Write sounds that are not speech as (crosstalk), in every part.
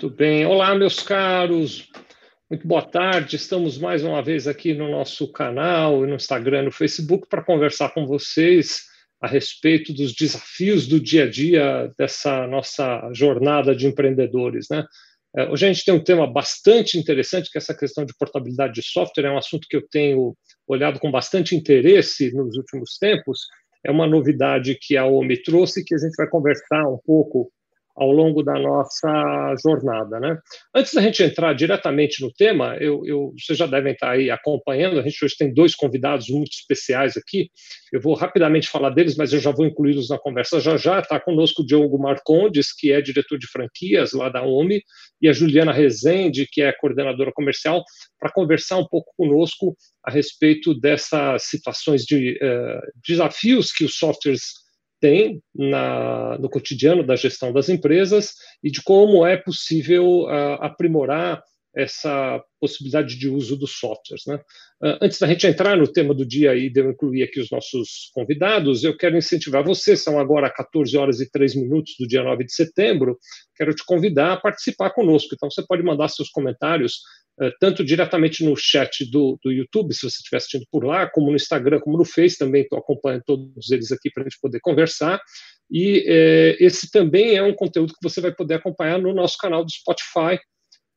Muito bem. Olá, meus caros. Muito boa tarde. Estamos mais uma vez aqui no nosso canal, no Instagram, no Facebook, para conversar com vocês a respeito dos desafios do dia a dia dessa nossa jornada de empreendedores, né? É, hoje a gente tem um tema bastante interessante, que é essa questão de portabilidade de software, é um assunto que eu tenho olhado com bastante interesse nos últimos tempos. É uma novidade que a OMI trouxe, que a gente vai conversar um pouco ao longo da nossa jornada. Né? Antes da gente entrar diretamente no tema, eu, eu, vocês já devem estar aí acompanhando, a gente hoje tem dois convidados muito especiais aqui, eu vou rapidamente falar deles, mas eu já vou incluí-los na conversa já já, está conosco o Diogo Marcondes, que é diretor de franquias lá da OMI, e a Juliana Rezende, que é coordenadora comercial, para conversar um pouco conosco a respeito dessas situações de uh, desafios que os softwares tem na, no cotidiano da gestão das empresas e de como é possível uh, aprimorar essa possibilidade de uso dos softwares. Né? Uh, antes da gente entrar no tema do dia e de eu incluir aqui os nossos convidados, eu quero incentivar você, são agora 14 horas e 3 minutos do dia 9 de setembro, quero te convidar a participar conosco. Então, você pode mandar seus comentários eh, tanto diretamente no chat do, do YouTube, se você estiver assistindo por lá, como no Instagram, como no Face, também estou acompanhando todos eles aqui para a gente poder conversar. E é, esse também é um conteúdo que você vai poder acompanhar no nosso canal do Spotify.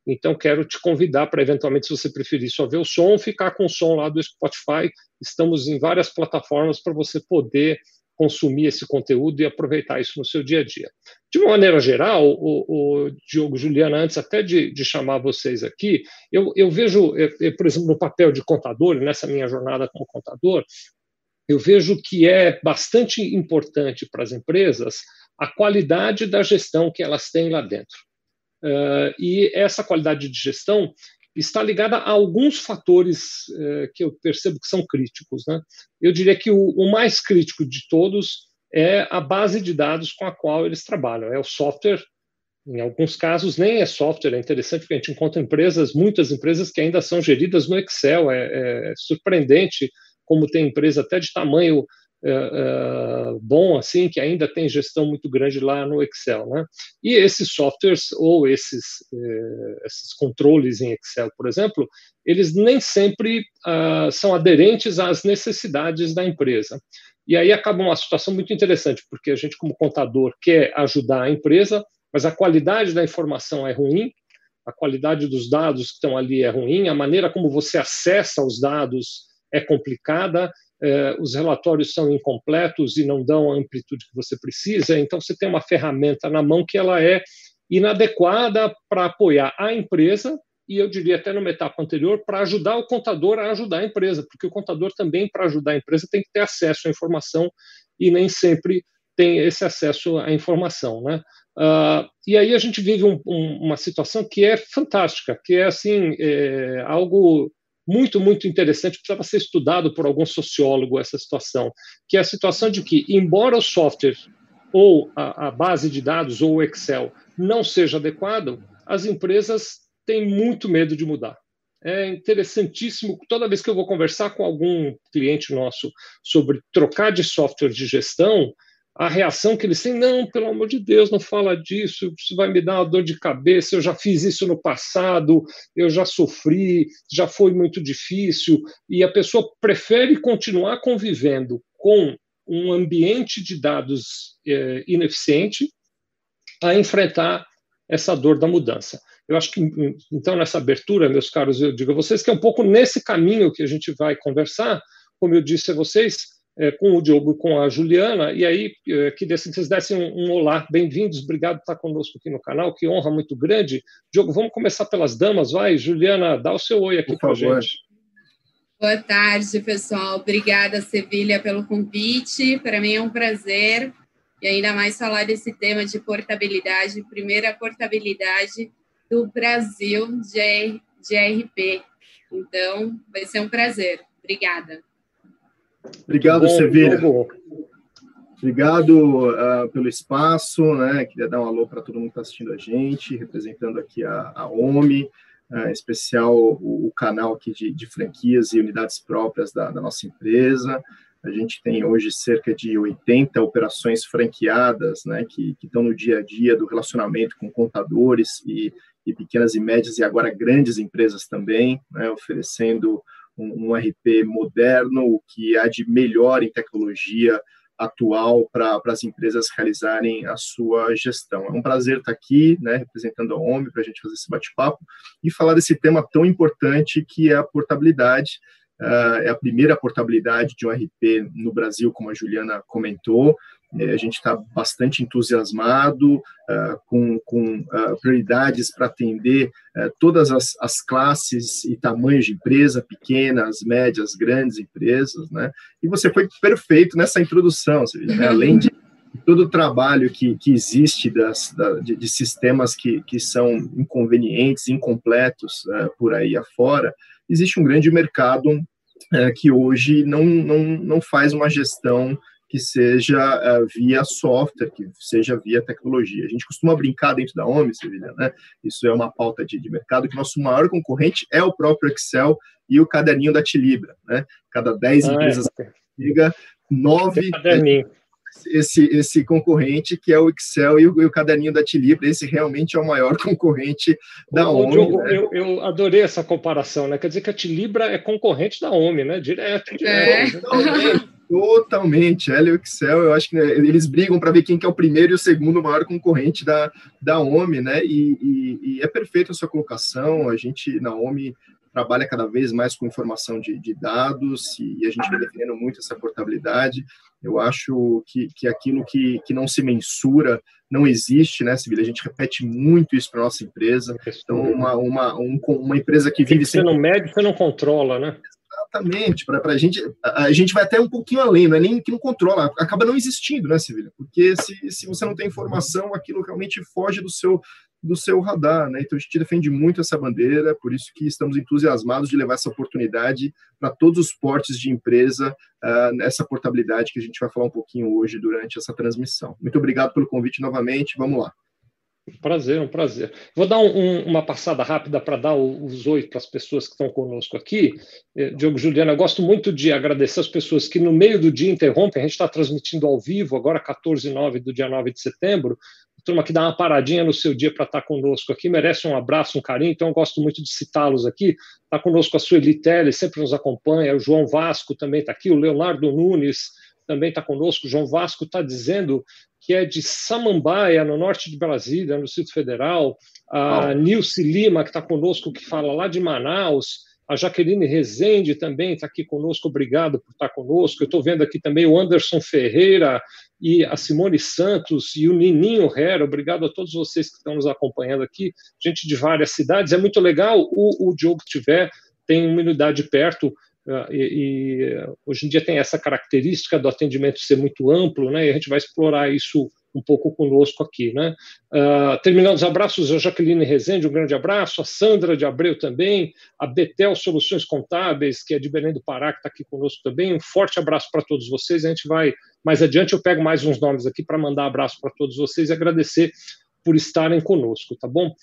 Então, quero te convidar para, eventualmente, se você preferir só ver o som, ficar com o som lá do Spotify. Estamos em várias plataformas para você poder consumir esse conteúdo e aproveitar isso no seu dia a dia. De uma maneira geral, o, o Diogo Juliana, antes até de, de chamar vocês aqui, eu, eu vejo, eu, por exemplo, no papel de contador, nessa minha jornada como contador, eu vejo que é bastante importante para as empresas a qualidade da gestão que elas têm lá dentro. Uh, e essa qualidade de gestão está ligada a alguns fatores eh, que eu percebo que são críticos. Né? Eu diria que o, o, mais crítico de todos é a base de dados com a qual eles trabalham, é o software. Em alguns casos, nem é software, é interessante porque a gente encontra empresas, muitas empresas que ainda são geridas no Excel. É, é surpreendente como tem empresa até de tamanho uh, bom assim que ainda tem gestão muito grande lá no Excel, né? E esses softwares ou esses uh, esses controles em Excel, por exemplo, eles nem sempre são aderentes às necessidades da empresa. E aí acaba uma situação muito interessante, porque a gente, como contador, quer ajudar a empresa, mas a qualidade da informação é ruim, a qualidade dos dados que estão ali é ruim, a maneira como você acessa os dados é complicada eh, os relatórios são incompletos e não dão a amplitude que você precisa, então você tem uma ferramenta na mão que ela é inadequada para apoiar a empresa e eu diria até numa etapa anterior para ajudar o contador a ajudar a empresa, porque o contador também para ajudar a empresa tem que ter acesso à informação e nem sempre tem esse acesso à informação, né? Uh, e aí a gente vive um, um, uma situação que é fantástica, que é assim é, algo muito, muito interessante, precisava ser estudado por algum sociólogo essa situação, que é a situação de que, embora o software ou a, a base de dados ou o Excel não seja adequado, as empresas têm muito medo de mudar. É interessantíssimo, toda vez que eu vou conversar com algum cliente nosso sobre trocar de software de gestão, a reação que eles têm, não, pelo amor de Deus, não fala disso, isso vai me dar uma dor de cabeça, eu já fiz isso no passado, eu já sofri, já foi muito difícil, e a pessoa prefere continuar convivendo com um ambiente de dados é, ineficiente a enfrentar essa dor da mudança. Eu acho que, então, nessa abertura, meus caros, eu digo a vocês que é um pouco nesse caminho que a gente vai conversar, como eu disse a vocês, é, com o Diogo e com a Juliana, e aí é, queria que vocês dessem um, um olá, bem-vindos, obrigado por estar conosco aqui no canal, que honra muito grande. Diogo, vamos começar pelas damas, vai, Juliana, dá o seu oi aqui para a gente. Boa tarde, pessoal. Obrigada, Sevilha, pelo convite. Para mim é um prazer, e ainda mais falar desse tema de portabilidade, primeira portabilidade do Brasil de, de RP. Então, vai ser um prazer. Obrigada. Obrigado, Sevilha. Obrigado uh, pelo espaço, né? Queria dar um alô para todo mundo que está assistindo a gente, representando aqui a, a OMI, uh, em especial o, o, canal aqui de, de, franquias e unidades próprias da, da nossa empresa. A gente tem hoje cerca de 80 operações franqueadas, né, que, que estão no dia a dia do relacionamento com contadores e, e pequenas e médias e agora grandes empresas também, né, oferecendo um, um RP moderno, o que há de melhor em tecnologia atual para as empresas realizarem a sua gestão. É um prazer estar aqui, né, representando a OMI, para a gente fazer esse bate-papo e falar desse tema tão importante que é a portabilidade. Uh, é a primeira portabilidade de um RP no Brasil, como a Juliana comentou. É, a gente está bastante entusiasmado, uh, com, com uh, prioridades para atender uh, todas as, as, classes e tamanhos de empresa, pequenas, médias, grandes empresas, né? E você foi perfeito nessa introdução, né? além de todo o trabalho que, que existe das, da, de, de, sistemas que, que são inconvenientes, incompletos por aí afora, existe um grande mercado que hoje não, não, não faz uma gestão que seja uh, via software, que seja via tecnologia. A gente costuma brincar dentro da OMI, Sevilha, né? Isso é uma pauta de, de mercado, que nosso maior concorrente é o próprio Excel e o caderninho da Tilibra, né? Cada 10 ah, empresas é. chega, 9 esse, esse concorrente que é o Excel e o, e o caderninho da Tilibra, esse realmente é o maior (laughs) concorrente da o, OMI. Diogo, né? eu, eu, adorei essa comparação, né? Quer dizer que a Tilibra é concorrente da OMI, né? Direto. direto. É. Totalmente. Ela e o Excel, eu acho que né, eles brigam para ver quem que é o primeiro e o segundo maior concorrente da, da OMI, né? E, e, e é perfeita a sua colocação. A gente, na OMI, trabalha cada vez mais com informação de, de dados e, e, a gente vem defendendo muito essa portabilidade. Eu acho que, que aquilo que, que não se mensura não existe, né, Sibila? A gente repete muito isso para nossa empresa. Então, uma, uma, um, uma empresa que vive... Você não mede, você não controla, né? Exatamente, para a gente, a, gente vai até um pouquinho além, não é nem que não controla, acaba não existindo, né, Sevilha? Porque se, se você não tem informação, aquilo realmente foge do seu, do seu radar, né? Então a gente defende muito essa bandeira, por isso que estamos entusiasmados de levar essa oportunidade para todos os portes de empresa, uh, nessa portabilidade que a gente vai falar um pouquinho hoje durante essa transmissão. Muito obrigado pelo convite novamente, vamos lá. Prazer, um prazer. Vou dar um, uma passada rápida para dar os oi para as pessoas que estão conosco aqui. Eh, Diogo Juliana, eu gosto muito de agradecer as pessoas que no meio do dia interrompem. A gente está transmitindo ao vivo, agora 14 e 9 do dia 9 de setembro. Turma que dá uma paradinha no seu dia para estar tá conosco aqui, merece um abraço, um carinho, então eu gosto muito de citá-los aqui. Está conosco a Sueli Telle, sempre nos acompanha, o João Vasco também está aqui, o Leonardo Nunes também está conosco. O João Vasco está dizendo que é de Samambaia, no norte de Brasília, no Distrito Federal, a oh. Nilce Lima, que está conosco, que fala lá de Manaus, a Jaqueline Rezende também está aqui conosco, obrigado por estar tá conosco. Eu estou vendo aqui também o Anderson Ferreira e a Simone Santos e o Nininho Herrera, obrigado a todos vocês que estão nos acompanhando aqui, gente de várias cidades. É muito legal o, o Diogo tiver, tem uma unidade perto, ah, e, e, hoje em dia tem essa característica do atendimento ser muito amplo, né? E a gente vai explorar isso um pouco conosco aqui, né? Uh, terminando os abraços, a Jaqueline Rezende, um grande abraço, a Sandra de Abreu também, a Betel Soluções Contábeis, que é de Belém do Pará, que está aqui conosco também. Um forte abraço para todos vocês. A gente vai mais adiante, eu pego mais uns nomes aqui para mandar abraço para todos vocês e agradecer por estarem conosco, tá bom?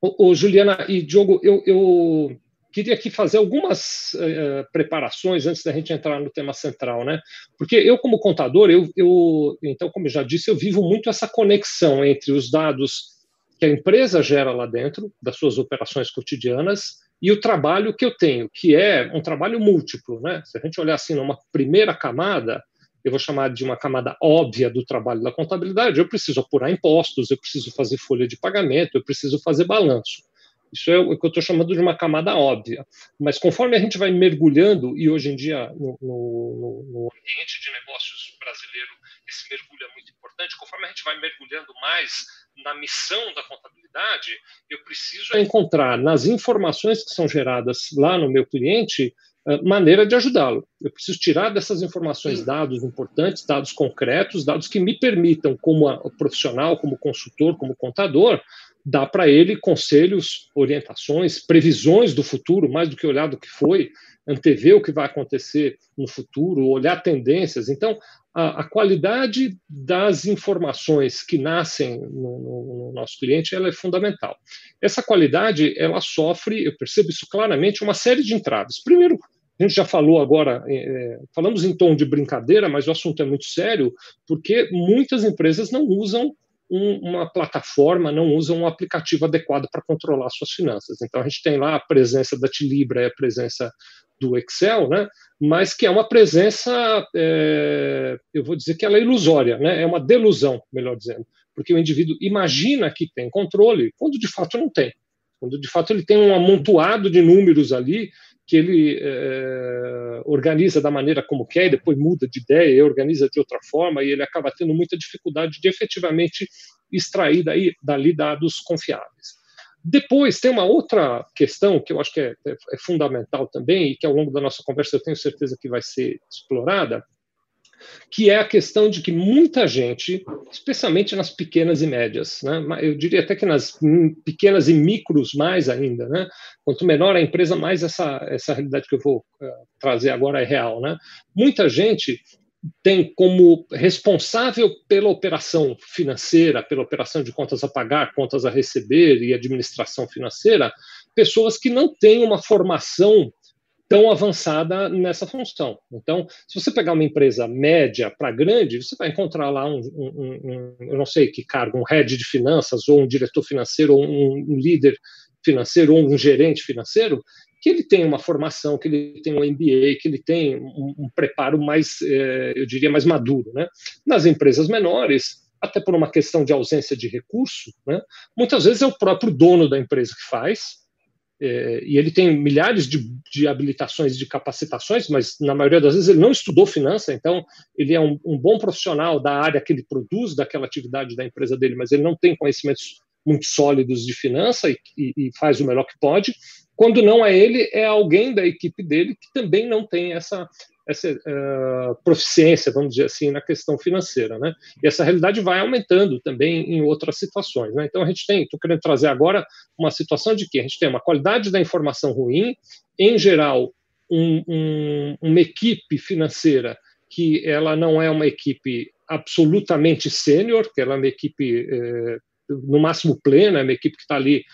Ô Juliana e Diogo, eu, eu queria aqui fazer algumas uh, preparações antes da gente entrar no tema central, né? Porque eu, como contador, eu, eu, então, como já disse, eu vivo muito essa conexão entre os dados que a empresa gera lá dentro, das suas operações cotidianas, e o trabalho que eu tenho, que é um trabalho múltiplo, né? Se a gente olhar assim numa primeira camada, eu vou chamar de uma camada óbvia do trabalho da contabilidade, eu preciso apurar impostos, eu preciso fazer folha de pagamento, eu preciso fazer balanço. Isso é o que eu estou chamando de uma camada óbvia. Mas conforme a gente vai mergulhando, e hoje em dia no, no, no ambiente de negócios brasileiro esse mergulho é muito importante, conforme a gente vai mergulhando mais na missão da contabilidade, eu preciso encontrar nas informações que são geradas lá no meu cliente maneira de ajudá-lo. Eu preciso tirar dessas informações dados importantes, dados concretos, dados que me permitam, como profissional, como consultor, como contador, dá para ele conselhos, orientações, previsões do futuro, mais do que olhar do que foi, antever o que vai acontecer no futuro, olhar tendências. Então, a, a qualidade das informações que nascem no, no, no, nosso cliente ela é fundamental. Essa qualidade ela sofre, eu percebo isso claramente, uma série de entraves. Primeiro, A gente já falou agora, é, falamos em tom de brincadeira, mas o assunto é muito sério, porque muitas empresas não usam um, uma plataforma, não usam um aplicativo adequado para controlar suas finanças. Então, a gente tem lá a presença da Tilibra e a presença do Excel, né? mas que é uma presença, é, eu vou dizer que ela é ilusória, né? é uma delusão, melhor dizendo, porque o indivíduo imagina que tem controle, quando de fato não tem. Quando de fato ele tem um amontoado de números ali que ele é, organiza da maneira como quer, e depois muda de ideia, e organiza de outra forma, e ele acaba tendo muita dificuldade de efetivamente extrair daí, dali dados confiáveis. Depois, tem uma outra questão que eu acho que é, é, é fundamental também, e que ao longo da nossa conversa eu tenho certeza que vai ser explorada, que é a questão de que muita gente, especialmente nas pequenas e médias, né, eu diria até que nas pequenas e micros mais ainda, né, quanto menor a empresa, mais essa, essa realidade que eu vou uh, trazer agora é real. Né, muita gente tem como responsável pela operação financeira, pela operação de contas a pagar, contas a receber e administração financeira, pessoas que não têm uma formação tão avançada nessa função. Então, se você pegar uma empresa média para grande, você vai encontrar lá um, um, um, eu não sei que cargo, um head de finanças, ou um diretor financeiro, ou um, líder financeiro, ou um gerente financeiro, que ele tem uma formação, que ele tem um MBA, que ele tem um, um preparo mais, eh, eu diria, mais maduro. Né? Nas empresas menores, até por uma questão de ausência de recurso, né? muitas vezes é o próprio dono da empresa que faz, é, e ele tem milhares de, de, habilitações, de capacitações, mas na maioria das vezes ele não estudou finança, então ele é um, um, bom profissional da área que ele produz, daquela atividade da empresa dele, mas ele não tem conhecimentos muito sólidos de finança e, e, e faz o melhor que pode. Quando não é ele, é alguém da equipe dele que também não tem essa, essa uh, proficiência, vamos dizer assim, na questão financeira, né? E essa realidade vai aumentando também em outras situações, né? Então a gente tem, estou querendo trazer agora uma situação de que a gente tem uma qualidade da informação ruim, em geral, um, um, uma equipe financeira que ela não é uma equipe absolutamente sênior, que ela é uma equipe eh, no máximo plena, é uma equipe que está ali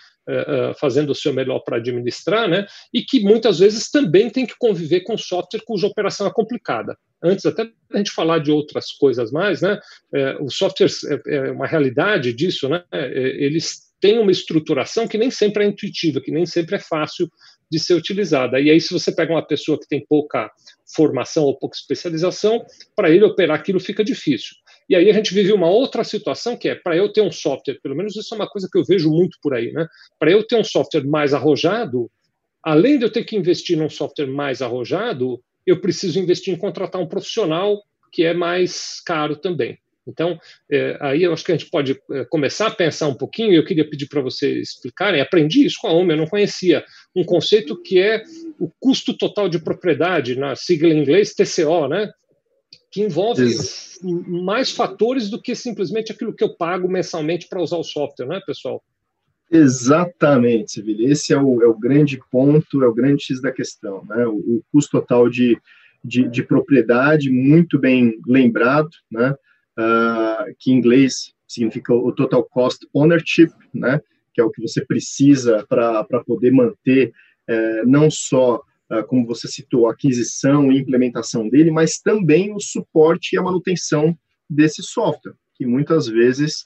fazendo o seu melhor para administrar, né? E que muitas vezes também tem que conviver com software cuja operação é complicada. Antes até a gente falar de outras coisas mais, né? Uh, os softwares é, é uma realidade disso, né? Eles têm uma estruturação que nem sempre é intuitiva, que nem sempre é fácil de ser utilizada. E aí, se você pega uma pessoa que tem pouca formação ou pouca especialização, para ele operar aquilo fica difícil. E aí a gente vive uma outra situação que é, para eu ter um software, pelo menos isso é uma coisa que eu vejo muito por aí, né? Para eu ter um software mais arrojado, além de eu ter que investir num software mais arrojado, eu preciso investir em contratar um profissional que é mais caro também. Então, é, aí eu acho que a gente pode é, começar a pensar um pouquinho, eu queria pedir para vocês explicarem, aprendi isso com a OME, eu não conhecia, um conceito que é o custo total de propriedade, na sigla em inglês TCO, né? Que envolve Isso. mais fatores do que simplesmente aquilo que eu pago mensalmente para usar o software, né, pessoal? Exatamente, Sevilla. Esse é o, é o grande ponto, é o grande X da questão, né? O, o custo total de, de, de, propriedade, muito bem lembrado, né? Uh, que em inglês significa o total cost ownership, né? Que é o que você precisa para poder manter uh, não só como você citou, a aquisição e implementação dele, mas também o suporte e a manutenção desse software, que muitas vezes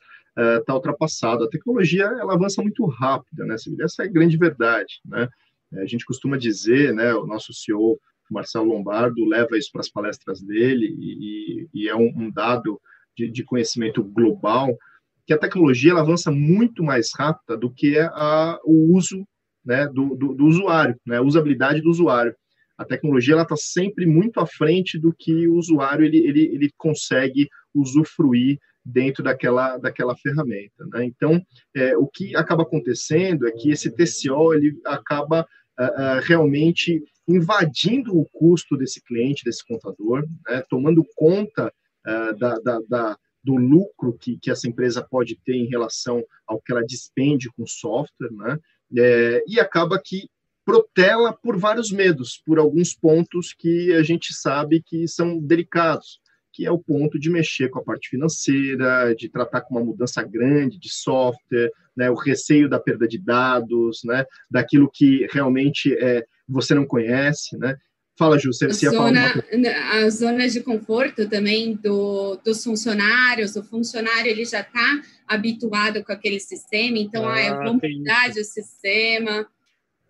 está uh, ultrapassado. A tecnologia ela avança muito rápida, né? Essa é a grande verdade, né? A gente costuma dizer, né? O nosso CEO Marcelo Lombardo leva isso para as palestras dele e, e é um, um dado de, de, conhecimento global que a tecnologia ela avança muito mais rápida do que a, o uso né, do, do, do, usuário, né, usabilidade do usuário. A tecnologia ela está sempre muito à frente do que o usuário ele, ele, ele consegue usufruir dentro daquela, daquela ferramenta. Né? Então, é, o que acaba acontecendo é que esse TCO ele acaba uh, uh, realmente invadindo o custo desse cliente, desse contador, né? tomando conta uh, da, da, da, do lucro que, que essa empresa pode ter em relação ao que ela despende com software, né? É, e acaba que protela por vários medos, por alguns pontos que a gente sabe que são delicados, que é o ponto de mexer com a parte financeira, de tratar com uma mudança grande de software, né, o receio da perda de dados, né, daquilo que realmente é, você não conhece, né, Fala, Ju, você, a zona, A zona de conforto também do, dos funcionários, o funcionário ele já está habituado com aquele sistema, então, ah, ah eu vou mudar de sistema.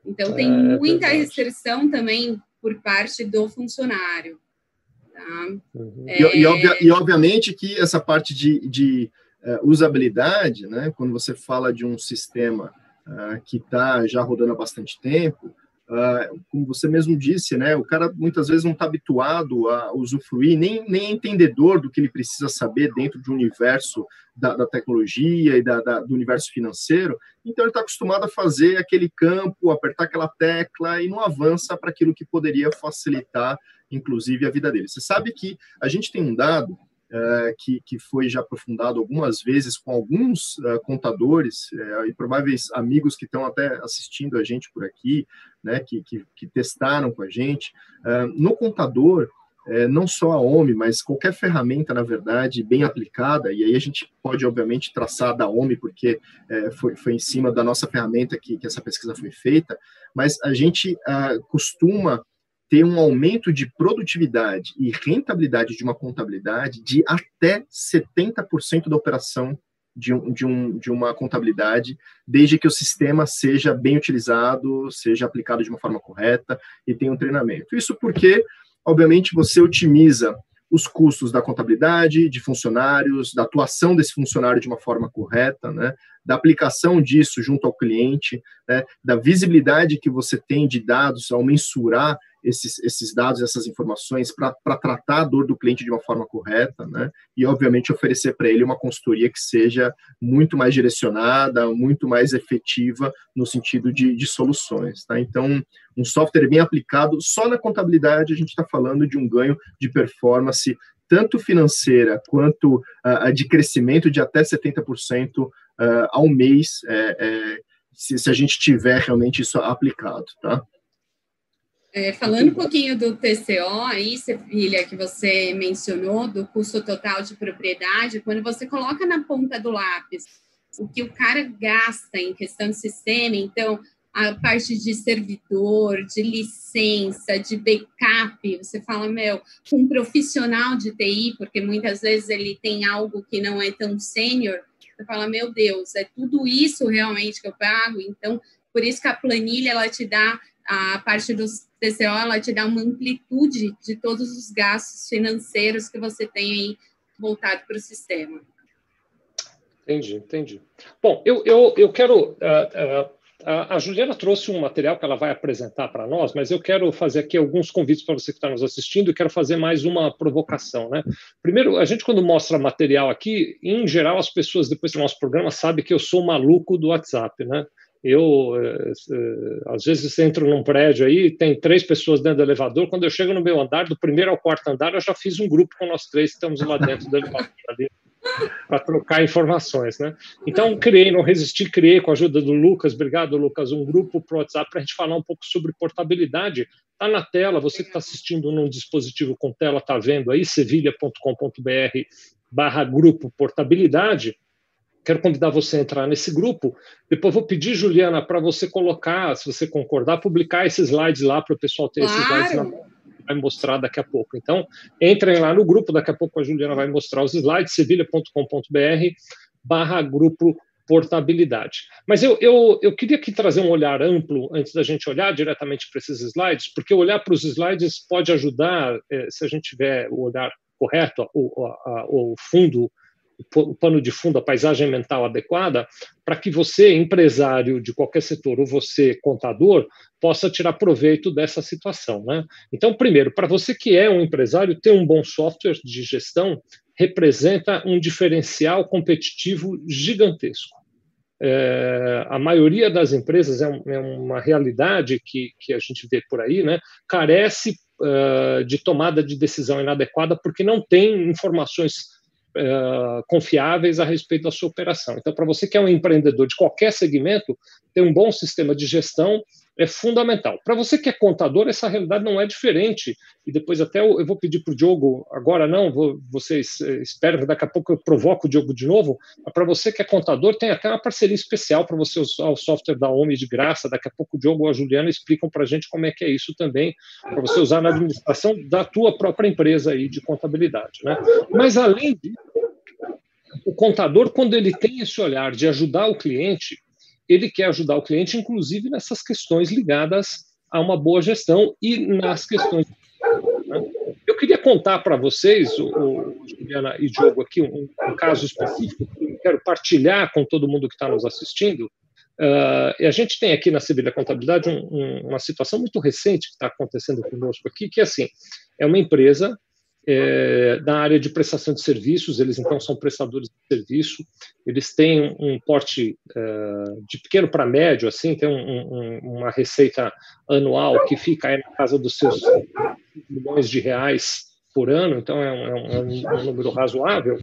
Então, tem é, muita é restrição também por parte do funcionário. Tá? Uhum. É... E, e, obvia, e, obviamente que essa parte de, de uh, usabilidade, né, quando você fala de um sistema uh, que está já rodando há bastante tempo, Uh, como você mesmo disse, né, o cara muitas vezes não está habituado a usufruir, nem, nem entendedor do que ele precisa saber dentro de um universo da, da tecnologia e da, da, do universo financeiro, então ele está acostumado a fazer aquele campo, apertar aquela tecla e não avança para aquilo que poderia facilitar, inclusive, a vida dele. Você sabe que a gente tem um dado é, que, que foi já aprofundado algumas vezes com alguns uh, contadores é, e prováveis amigos que estão até assistindo a gente por aqui, né, que, que, que testaram com a gente. Uh, no contador, é, não só a OMI, mas qualquer ferramenta, na verdade, bem aplicada, e aí a gente pode, obviamente, traçar da OMI, porque é, foi, foi em cima da nossa ferramenta que, que essa pesquisa foi feita, mas a gente uh, costuma ter um aumento de produtividade e rentabilidade de uma contabilidade de até 70% da operação de, um, de, um, de uma contabilidade, desde que o sistema seja bem utilizado, seja aplicado de uma forma correta e tenha um treinamento. Isso porque, obviamente, você otimiza os custos da contabilidade, de funcionários, da atuação desse funcionário de uma forma correta, né, da aplicação disso junto ao cliente, né, da visibilidade que você tem de dados ao mensurar esses, esses dados, essas informações para tratar a dor do cliente de uma forma correta, né? E, obviamente, oferecer para ele uma consultoria que seja muito mais direcionada, muito mais efetiva no sentido de, de soluções, tá? Então, um software bem aplicado, só na contabilidade a gente está falando de um ganho de performance tanto financeira quanto uh, de crescimento de até 70% uh, ao mês, é, se, se a gente tiver realmente isso aplicado, tá? É, falando um pouquinho do TCO aí, Sevilha, que você mencionou, do custo total de propriedade, quando você coloca na ponta do lápis o que o cara gasta em questão de sistema, então a parte de servidor, de licença, de backup, você fala, meu, com um profissional de TI, porque muitas vezes ele tem algo que não é tão sênior, você fala, meu Deus, é tudo isso realmente que eu pago? Então, por isso que a planilha, ela te dá a parte dos TCO, ela te dá uma amplitude de todos os gastos financeiros que você tem aí voltado para o sistema. Entendi, entendi. Bom, eu, eu, eu quero. Uh, uh, a Juliana trouxe um material que ela vai apresentar para nós, mas eu quero fazer aqui alguns convites para você que está nos assistindo e quero fazer mais uma provocação. Né? Primeiro, a gente, quando mostra material aqui, em geral, as pessoas, depois do nosso programa, sabem que eu sou maluco do WhatsApp. Né? Eu, eh, eh, às vezes, entro num prédio aí, tem três pessoas dentro do elevador. Quando eu chego no meu andar, do primeiro ao quarto andar, eu já fiz um grupo com nós três, estamos lá dentro do elevador para trocar informações, né? Então, criei, não resisti, criei com a ajuda do Lucas, obrigado, Lucas, um grupo para WhatsApp para a gente falar um pouco sobre portabilidade. Está na tela, você que está assistindo num dispositivo com tela, está vendo aí, sevilha.com.br barra grupo portabilidade quero convidar você a entrar nesse grupo. Depois vou pedir, Juliana, para você colocar, se você concordar, publicar esses slides lá para o pessoal ter claro. esses slides na vai mostrar daqui a pouco. Então, entrem lá no grupo, daqui a pouco a Juliana vai mostrar os slides, sevilha.com.br barra grupo portabilidade. Mas eu, eu, eu queria aqui trazer um olhar amplo antes da gente olhar diretamente para esses slides, porque olhar para os slides pode ajudar, eh, se a gente tiver o olhar correto, o, a, o fundo o pano de fundo, a paisagem mental adequada, para que você, empresário de qualquer setor, ou você, contador, possa tirar proveito dessa situação. Né? Então, primeiro, para você que é um empresário, ter um bom software de gestão representa um diferencial competitivo gigantesco. É, a maioria das empresas é, um, é, uma realidade que, que a gente vê por aí, né? carece uh, de tomada de decisão inadequada porque não tem informações uh, confiáveis a respeito da sua operação. Então, para você que é um empreendedor de qualquer segmento, ter um bom sistema de gestão é fundamental. Para você que é contador, essa realidade não é diferente. E depois até eu, eu vou pedir para o Diogo, agora não, vou, vocês eh, esperam daqui a pouco eu provoco o Diogo de novo. Para você que é contador, tem até uma parceria especial para você usar o software da OMI de graça. Daqui a pouco o Diogo ou a Juliana explicam para a gente como é que é isso também, para você usar na administração da tua própria empresa aí de contabilidade. Né? Mas além disso, o contador, quando ele tem esse olhar de ajudar o cliente, ele quer ajudar o cliente, inclusive nessas questões ligadas a uma boa gestão e nas questões. Eu queria contar para vocês, o, o, Juliana e Diogo, aqui um, um, caso específico que eu quero partilhar com todo mundo que está nos assistindo. Uh, e a gente tem aqui na Sevilha Contabilidade um, um, uma situação muito recente que está acontecendo conosco aqui, que é assim, é uma empresa é, na área de prestação de serviços, eles então são prestadores de serviço, eles têm um porte é, de pequeno para médio, assim, tem um, um, uma receita anual que fica aí na casa dos seus milhões de reais por ano, então é um, é um é número razoável,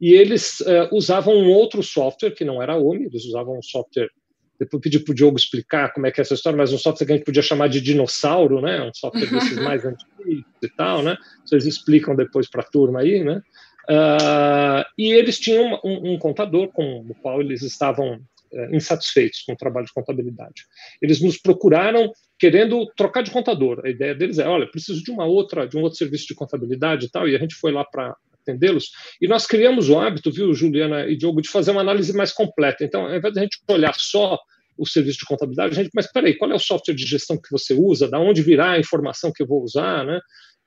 e eles é, usavam um outro software, que não era a OMI, eles usavam um software depois pedi para o Diogo explicar como é que é essa história, mas um software que a gente podia chamar de dinossauro, né? Um software (laughs) desses mais antigos e tal, né? Vocês explicam depois para a turma aí, né? Uh, e eles tinham um, um, contador com o qual eles estavam uh, insatisfeitos com o trabalho de contabilidade. Eles nos procuraram querendo trocar de contador. A ideia deles é, olha, preciso de uma outra, de um outro serviço de contabilidade e tal. E a gente foi lá para atendê-los. E nós criamos o hábito, viu, Juliana e Diogo, de fazer uma análise mais completa. Então, ao invés de a gente olhar só o serviço de contabilidade, a gente, mas peraí, qual é o software de gestão que você usa? Da onde virá a informação que eu vou usar, né?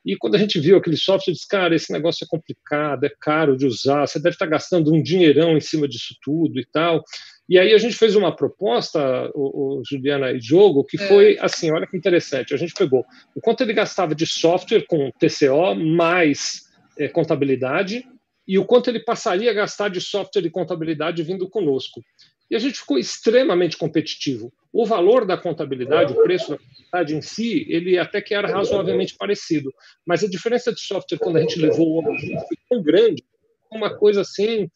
E quando a gente viu aquele software, disse, cara, esse negócio é complicado, é caro de usar, você deve estar gastando um dinheirão em cima disso tudo e tal. E aí a gente fez uma proposta, o, o Juliana e Diogo, que foi é. assim, olha que interessante, a gente pegou o quanto ele gastava de software com TCO mais é, contabilidade e o quanto ele passaria a gastar de software de contabilidade vindo conosco. E a gente ficou extremamente competitivo. O valor da contabilidade, o preço da contabilidade em si, ele até que era razoavelmente parecido. Mas a diferença de software, quando a gente levou o foi tão grande, uma coisa assim,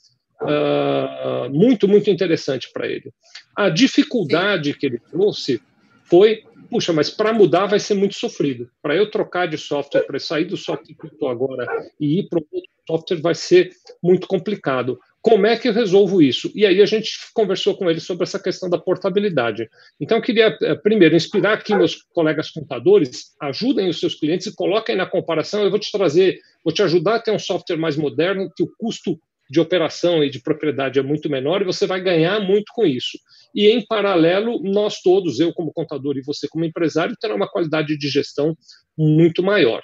uh, muito, muito interessante para ele. A dificuldade que ele trouxe foi puxa, mas para mudar vai ser muito sofrido. Para eu trocar de software, para sair do software que estou agora e ir para outro software vai ser muito complicado. Como é que eu resolvo isso? E aí a gente conversou com ele sobre essa questão da portabilidade. Então, eu queria, eh, primeiro, inspirar aqui meus colegas contadores, ajudem os seus clientes e coloquem na comparação. Eu vou te trazer, vou te ajudar a ter um software mais moderno, que o custo de operação e de propriedade é muito menor e você vai ganhar muito com isso. E, em paralelo, nós todos, eu como contador e você como empresário, terá uma qualidade de gestão muito maior.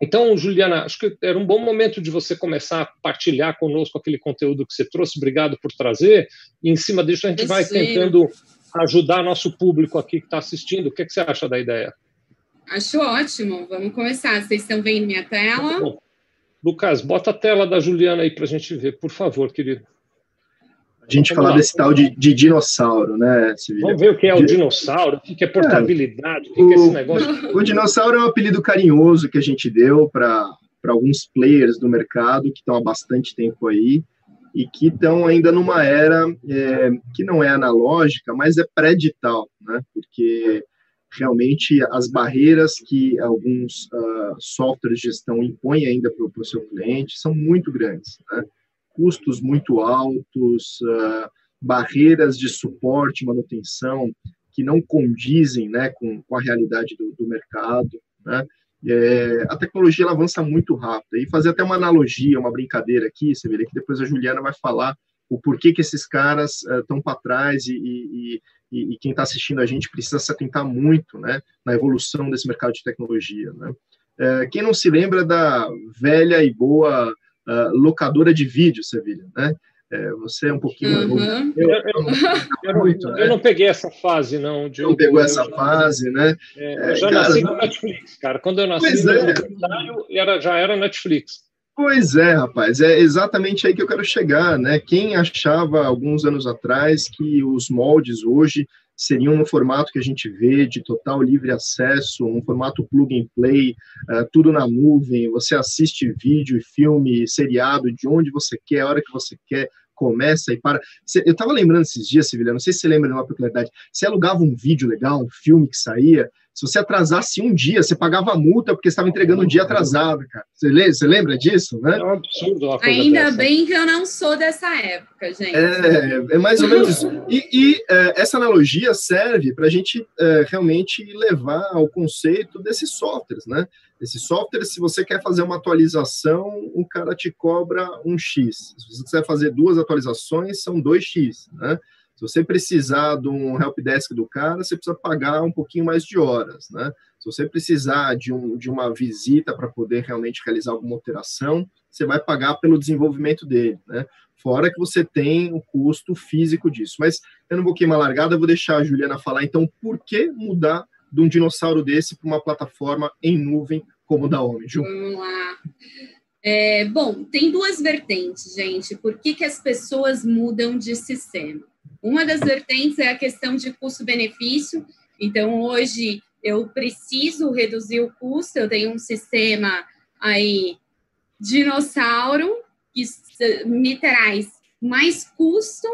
Então, Juliana, acho que era um bom momento de você começar a partilhar conosco aquele conteúdo que você trouxe. Obrigado por trazer. E, em cima disso, a gente vai tentando ajudar nosso público aqui que está assistindo. O que, é que, você acha da ideia? Acho ótimo. Vamos começar. Vocês estão vendo minha tela? Lucas, bota a tela da Juliana aí para a gente ver, por favor, querido. A gente falar desse tal de, de, dinossauro, né, Sevilha? Vamos ver o que é o dinossauro, o que é portabilidade, é, o que é esse negócio. O dinossauro é um apelido carinhoso que a gente deu para alguns players do mercado que estão há bastante tempo aí e que estão ainda numa era é, que não é analógica, mas é pré-digital, né? Porque realmente as barreiras que alguns uh, softwares de gestão impõem ainda para o seu cliente são muito grandes, né? custos muito altos, uh, barreiras de suporte, manutenção que não condizem né, com, com a realidade do, do mercado. Né? É, a tecnologia ela avança muito rápido. E fazer até uma analogia, uma brincadeira aqui, você vê que depois a Juliana vai falar o porquê que esses caras estão uh, para trás e, e, e, e quem está assistindo a gente precisa se atentar muito né, na evolução desse mercado de tecnologia. Né? É, quem não se lembra da velha e boa uh, locadora de vídeo, Sevilha, né? É, você é um pouquinho. Uhum. Eu, eu, eu, muito, né? eu, não peguei essa fase, não. Diogo, não pegou essa fase, né? É, eu já cara, nasci com Netflix, cara. Quando eu nasci, é. era, já era Netflix. Pois é, rapaz, é exatamente aí que eu quero chegar, né? Quem achava alguns anos atrás que os moldes hoje seriam no formato que a gente vê, de total livre acesso, um formato plug and play, uh, tudo na nuvem, você assiste vídeo, filme, seriado, de onde você quer, a hora que você quer, começa e para. Eu estava lembrando esses dias, Sevilha, não sei se você lembra de uma peculiaridade. Você alugava um vídeo legal, um filme que saía, se você atrasasse um dia, você pagava multa porque estava entregando um dia atrasado, cara. Você lembra, você lembra disso, né? É um absurdo. Ainda dessa. bem que eu não sou dessa época, gente. É, é mais ou menos isso. E, e é, essa analogia serve para a gente é, realmente levar ao conceito desses softwares, né? Esse software, se você quer fazer uma atualização, o cara te cobra um X. Se você quiser fazer duas atualizações, são 2X, né? Se você precisar de um helpdesk do cara, você precisa pagar um pouquinho mais de horas, né? Se você precisar de, um, de uma visita para poder realmente realizar alguma alteração, você vai pagar pelo desenvolvimento dele, né? Fora que você tem o custo físico disso. Mas eu não vou queimar largada, eu vou deixar a Juliana falar, então, por que mudar de um dinossauro desse para uma plataforma em nuvem como da Omni? Ju? Vamos lá. É, bom, tem duas vertentes, gente. Por que, que as pessoas mudam de sistema? Uma das vertentes é a questão de custo-benefício. Então, hoje eu preciso reduzir o custo, eu tenho um sistema aí dinossauro que me traz mais custo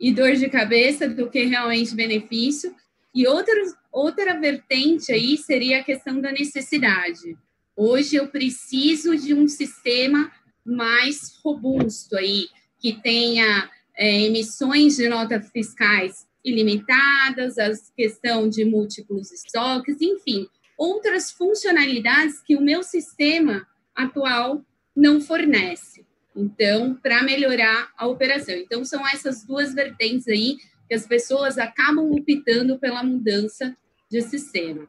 e dor de cabeça do que realmente benefício. E outra, outra vertente aí seria a questão da necessidade. Hoje eu preciso de um sistema mais robusto aí, que tenha é, emissões de notas fiscais ilimitadas, a questão de múltiplos estoques, enfim, outras funcionalidades que o meu sistema atual não fornece. Então, para melhorar a operação. Então, são essas duas vertentes aí que as pessoas acabam optando pela mudança de sistema.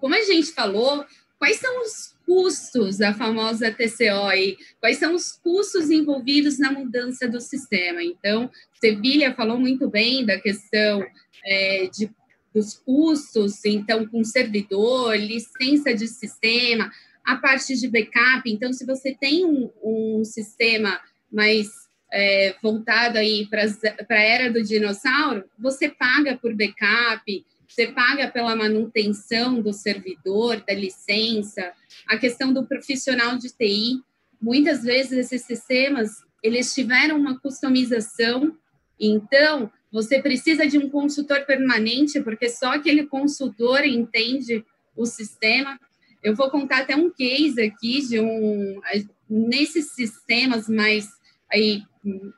Como a gente falou, quais são os custos da famosa TCO aí, quais são os custos envolvidos na mudança do sistema. Então, Sevilha falou muito bem da questão é, de, dos custos, então, com servidor, licença de sistema, a parte de backup. Então, se você tem um, um sistema mais é, voltado aí para a era do dinossauro, você paga por backup, você paga pela manutenção do servidor, da licença, a questão do profissional de TI. Muitas vezes esses sistemas, eles tiveram uma customização, então você precisa de um consultor permanente, porque só aquele consultor entende o sistema. Eu vou contar até um case aqui de um nesses sistemas mais aí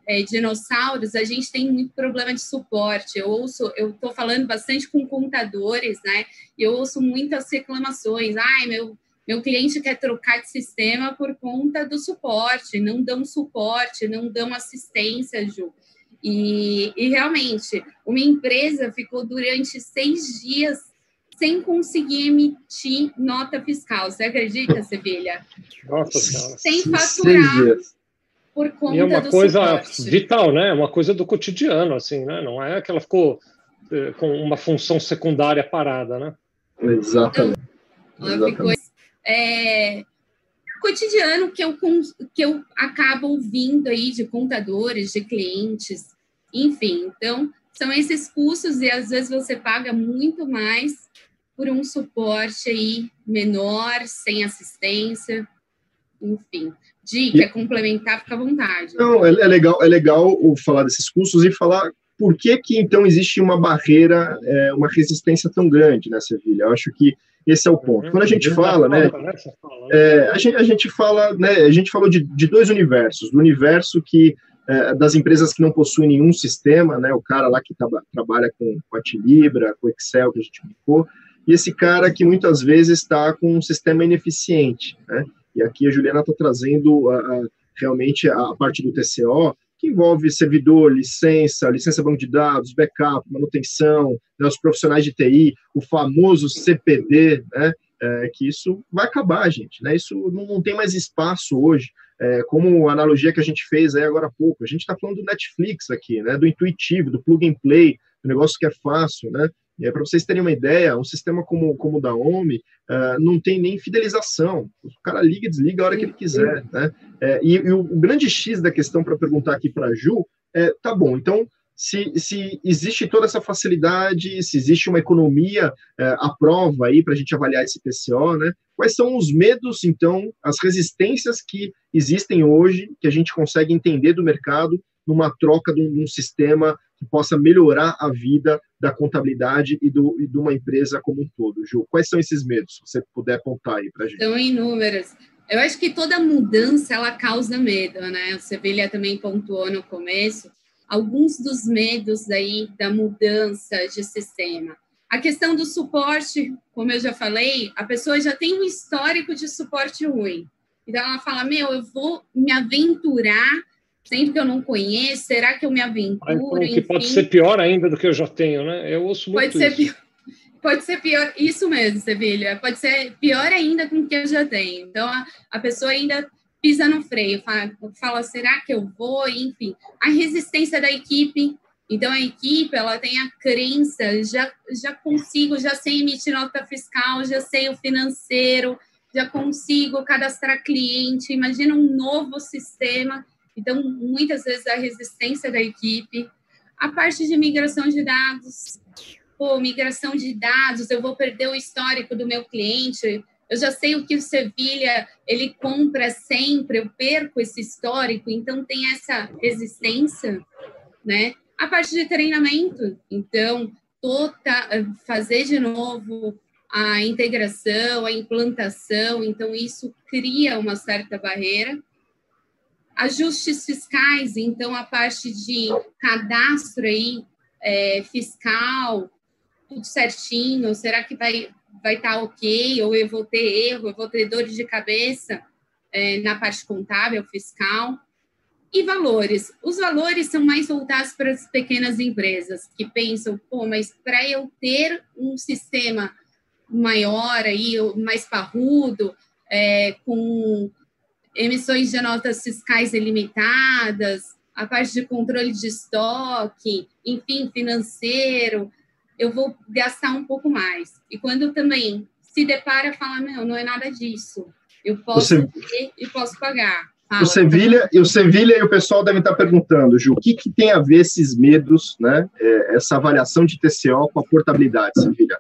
é, dinossauros, a gente tem muito problema de suporte. Eu ouço, eu estou falando bastante com contadores, né? E eu ouço muitas reclamações. Ai, meu, meu cliente quer trocar de sistema por conta do suporte, não dão suporte, não dão assistência, Ju. E, e realmente, uma empresa ficou durante seis dias sem conseguir emitir nota fiscal. Você acredita, Sevilha? Nossa Senhora. Sem faturar por conta e é uma coisa suporte. vital, né? Uma coisa do cotidiano, assim, né? Não é que ela ficou eh, com uma função secundária parada, né? Exatamente. Então, ela ficou é, cotidiano que eu, que eu acabo ouvindo aí de contadores, de clientes, enfim. Então, são esses custos e às vezes você paga muito mais por um suporte aí menor, sem assistência, enfim. Di, quer complementar, fica à vontade. Não, é, é, legal, é legal falar desses custos e falar por que que então existe uma barreira, é, uma resistência tão grande nessa Sevilha. Eu acho que esse é o ponto. Quando a gente fala, né, é, a, gente, a gente fala, né, a gente falou de, de dois universos, do universo que é, das empresas que não possuem nenhum sistema, né, o cara lá que traba, trabalha com, com a Tilibra, com Excel que a gente indicou, e esse cara que muitas vezes está com um sistema ineficiente, né, e aqui a Juliana está trazendo a, a, realmente a parte do TCO, que envolve servidor, licença, licença banco de dados, backup, manutenção, né, os profissionais de TI, o famoso CPD, né, é, que isso vai acabar, gente. Né, isso não, não tem mais espaço hoje. É, como a analogia que a gente fez aí agora há pouco, a gente está falando do Netflix aqui, né, do intuitivo, do plug and play, do negócio que é fácil, né? E para vocês terem uma ideia, um sistema como, como o da OMI uh, não tem nem fidelização. O cara liga e desliga a hora que ele quiser. Né? É, e, e o, o, grande X da questão para perguntar aqui para a Ju é: tá bom, então, se, se existe toda essa facilidade, se existe uma economia uh, à prova aí para a gente avaliar esse TCO, né? quais são os medos, então, as resistências que existem hoje, que a gente consegue entender do mercado numa troca de um, de um sistema que possa melhorar a vida da contabilidade e, do, e de uma empresa como um todo. Ju, quais são esses medos, se você puder apontar aí para a gente? São inúmeros. Eu acho que toda mudança, ela causa medo, né? O Sevilha também pontuou no começo alguns dos medos aí da mudança de sistema. A questão do suporte, como eu já falei, a pessoa já tem um histórico de suporte ruim. Então ela fala: Meu, eu vou me aventurar, sendo que eu não conheço, será que eu me aventuro? que pode ser pior ainda do que eu já tenho, né? Eu ouço muito pode ser isso. Pior, pode ser pior, isso mesmo, Sevilha, pode ser pior ainda com o que eu já tenho. Então a, a pessoa ainda pisa no freio, fala, fala, será que eu vou? Enfim, a resistência da equipe então, a equipe, ela tem a crença, já, já consigo, já sei emitir nota fiscal, já sei o financeiro, já consigo cadastrar cliente, imagina um novo sistema. Então, muitas vezes a resistência da equipe. A parte de migração de dados, pô, migração de dados, eu vou perder o histórico do meu cliente, eu já sei o que o Sevilha ele compra sempre, eu perco esse histórico, então tem essa resistência, né? A parte de treinamento, então, tota, fazer de novo a integração, a implantação, então isso cria uma certa barreira. Ajustes fiscais, então a parte de cadastro aí é, fiscal, tudo certinho, será que vai vai estar tá ok, ou eu vou ter erro, eu vou ter dor de cabeça é, na parte contábil, fiscal. E valores. Os valores são mais voltados para as pequenas empresas que pensam, pô, mas para eu ter um sistema maior aí, mais parrudo, é, com emissões de notas fiscais ilimitadas, a parte de controle de estoque, enfim, financeiro, eu vou gastar um pouco mais. E quando também se depara, fala, não, não é nada disso. Eu posso Você... ter e posso pagar. Fala. O Sevilha, e o Sevilha e o pessoal devem estar perguntando, Ju, o que, que tem a ver esses medos, né, é, essa avaliação de TCO com a portabilidade, Sevilha?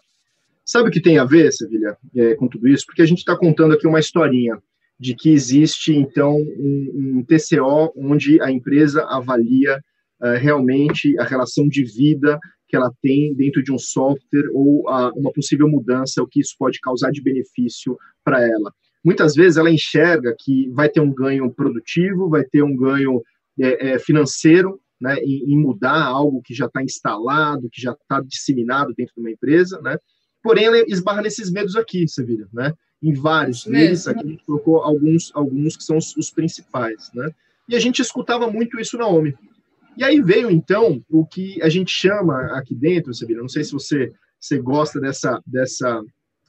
Sabe o que tem a ver, Sevilha, é, com tudo isso? Porque a gente está contando aqui uma historinha de que existe, então, um, um TCO onde a empresa avalia uh, realmente a relação de vida que ela tem dentro de um software ou uma possível mudança, o que isso pode causar de benefício para ela muitas vezes ela enxerga que vai ter um ganho produtivo, vai ter um ganho é, é, financeiro, né, em, em, mudar algo que já está instalado, que já está disseminado dentro de uma empresa, né? Porém, ela esbarra nesses medos aqui, Sevilha, né? Em vários deles, aqui a gente colocou alguns, alguns que são os, os, principais, né? E a gente escutava muito isso na OMI. E aí veio, então, o que a gente chama aqui dentro, Sevilha, não sei se você, você gosta dessa, dessa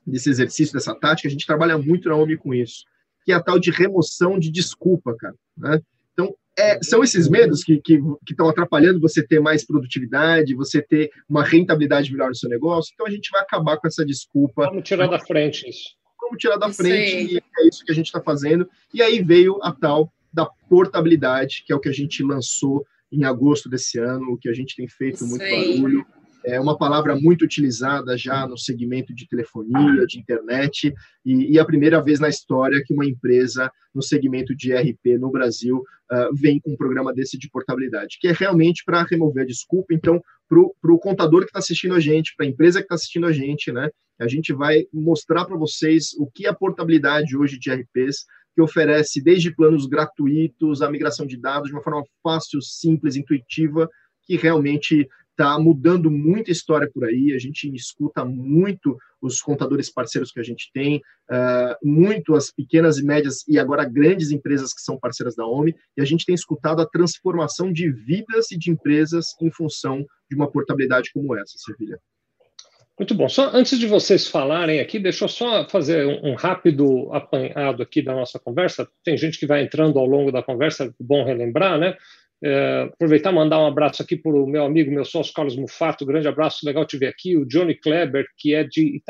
desse exercício, dessa tática, a gente trabalha muito na OMI com isso, que é a tal de remoção de desculpa, cara. Né? Então, é, são esses medos que estão que, que atrapalhando você ter mais produtividade, você ter uma rentabilidade melhor no seu negócio. Então, a gente vai acabar com essa desculpa. Vamos tirar da frente isso. Vamos tirar da frente, e é isso que a gente está fazendo. E aí veio a tal da portabilidade, que é o que a gente lançou em agosto desse ano, o que a gente tem feito isso muito aí. barulho é uma palavra muito utilizada já no segmento de telefonia, de internet, e, e a primeira vez na história que uma empresa no segmento de RP no Brasil uh, vem com um programa desse de portabilidade, que é realmente para remover a desculpa. Então, para o contador que está assistindo a gente, para a empresa que está assistindo a gente, né, a gente vai mostrar para vocês o que é a portabilidade hoje de RPs que oferece desde planos gratuitos, a migração de dados de uma forma fácil, simples, intuitiva, que realmente está mudando muita história por aí, a gente escuta muito os contadores parceiros que a gente tem, uh, muito as pequenas e médias e agora grandes empresas que são parceiras da OMI, e a gente tem escutado a transformação de vidas e de empresas em função de uma portabilidade como essa, Sevilha. Muito bom. Só antes de vocês falarem aqui, deixa eu só fazer um, um, rápido apanhado aqui da nossa conversa. Tem gente que vai entrando ao longo da conversa, é bom relembrar, né? É, aproveitar e mandar um abraço aqui para o meu amigo, meu sócio Carlos Mufato, grande abraço, legal te ver aqui, o Johnny Kleber, que é de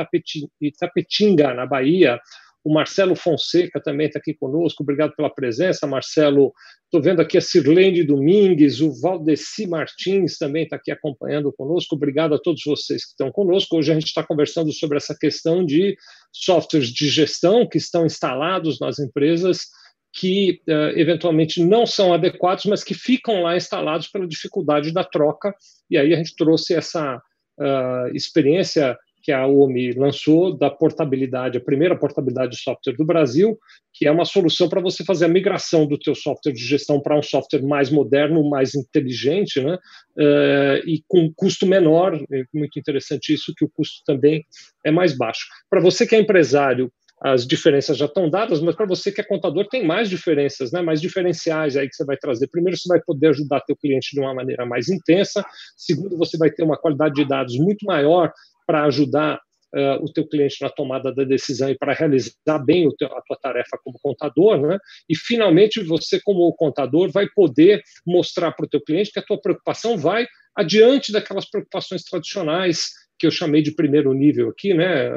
Itapetinga, na Bahia, o Marcelo Fonseca também está aqui conosco, obrigado pela presença, Marcelo. Estou vendo aqui a Sirlene Domingues, o Valdeci Martins também está aqui acompanhando conosco, obrigado a todos vocês que estão conosco. Hoje a gente está conversando sobre essa questão de softwares de gestão que estão instalados nas empresas que uh, eventualmente não são adequados, mas que ficam lá instalados pela dificuldade da troca. E aí a gente trouxe essa uh, experiência que a OMI lançou da portabilidade, a primeira portabilidade de software do Brasil, que é uma solução para você fazer a migração do teu software de gestão para um software mais moderno, mais inteligente, né? Uh, e com custo menor. É muito interessante isso, que o custo também é mais baixo. Para você que é empresário as diferenças já estão dadas, mas para você que é contador tem mais diferenças, né? mais diferenciais aí que você vai trazer. Primeiro, você vai poder ajudar teu cliente de uma maneira mais intensa. Segundo, você vai ter uma qualidade de dados muito maior para ajudar uh, o teu cliente na tomada da decisão e para realizar bem teu, a tua tarefa como contador, né? E finalmente você como contador vai poder mostrar para o teu cliente que a tua preocupação vai adiante daquelas preocupações tradicionais que eu chamei de primeiro nível aqui, né,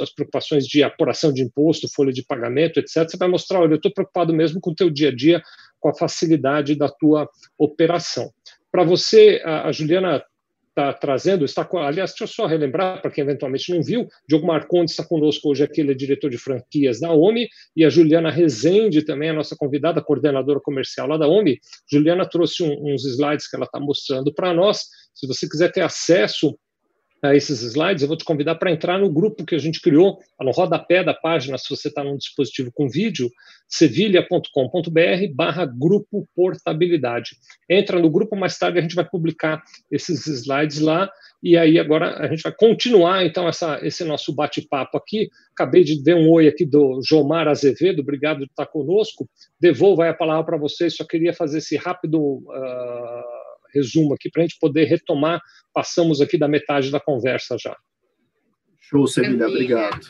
as preocupações de apuração de imposto, folha de pagamento, etc. Você vai mostrar, olha, eu estou preocupado mesmo com o teu dia a dia, com a facilidade da tua operação. Para você, a, Juliana está trazendo, está, aliás, deixa eu só relembrar, para quem eventualmente não viu, Diogo Marcondes está conosco hoje aqui, ele é diretor de franquias da OMI, e a Juliana Rezende também, a nossa convidada, coordenadora comercial lá da OMI. Juliana trouxe um, uns slides que ela está mostrando para nós. Se você quiser ter acesso a esses slides, eu vou te convidar para entrar no grupo que a gente criou, no rodapé da página, se você está num dispositivo com vídeo, sevilha.com.br barra grupo portabilidade. Entra no grupo, mais tarde a gente vai publicar esses slides lá, e aí agora a gente vai continuar, então, essa, esse nosso bate-papo aqui. Acabei de ver um oi aqui do Jomar Azevedo, obrigado por estar conosco. Devolvo a palavra para vocês, só queria fazer esse rápido... Uh, resumo aqui para a gente poder retomar. Passamos aqui da metade da conversa já. Show, Sevilha, obrigado.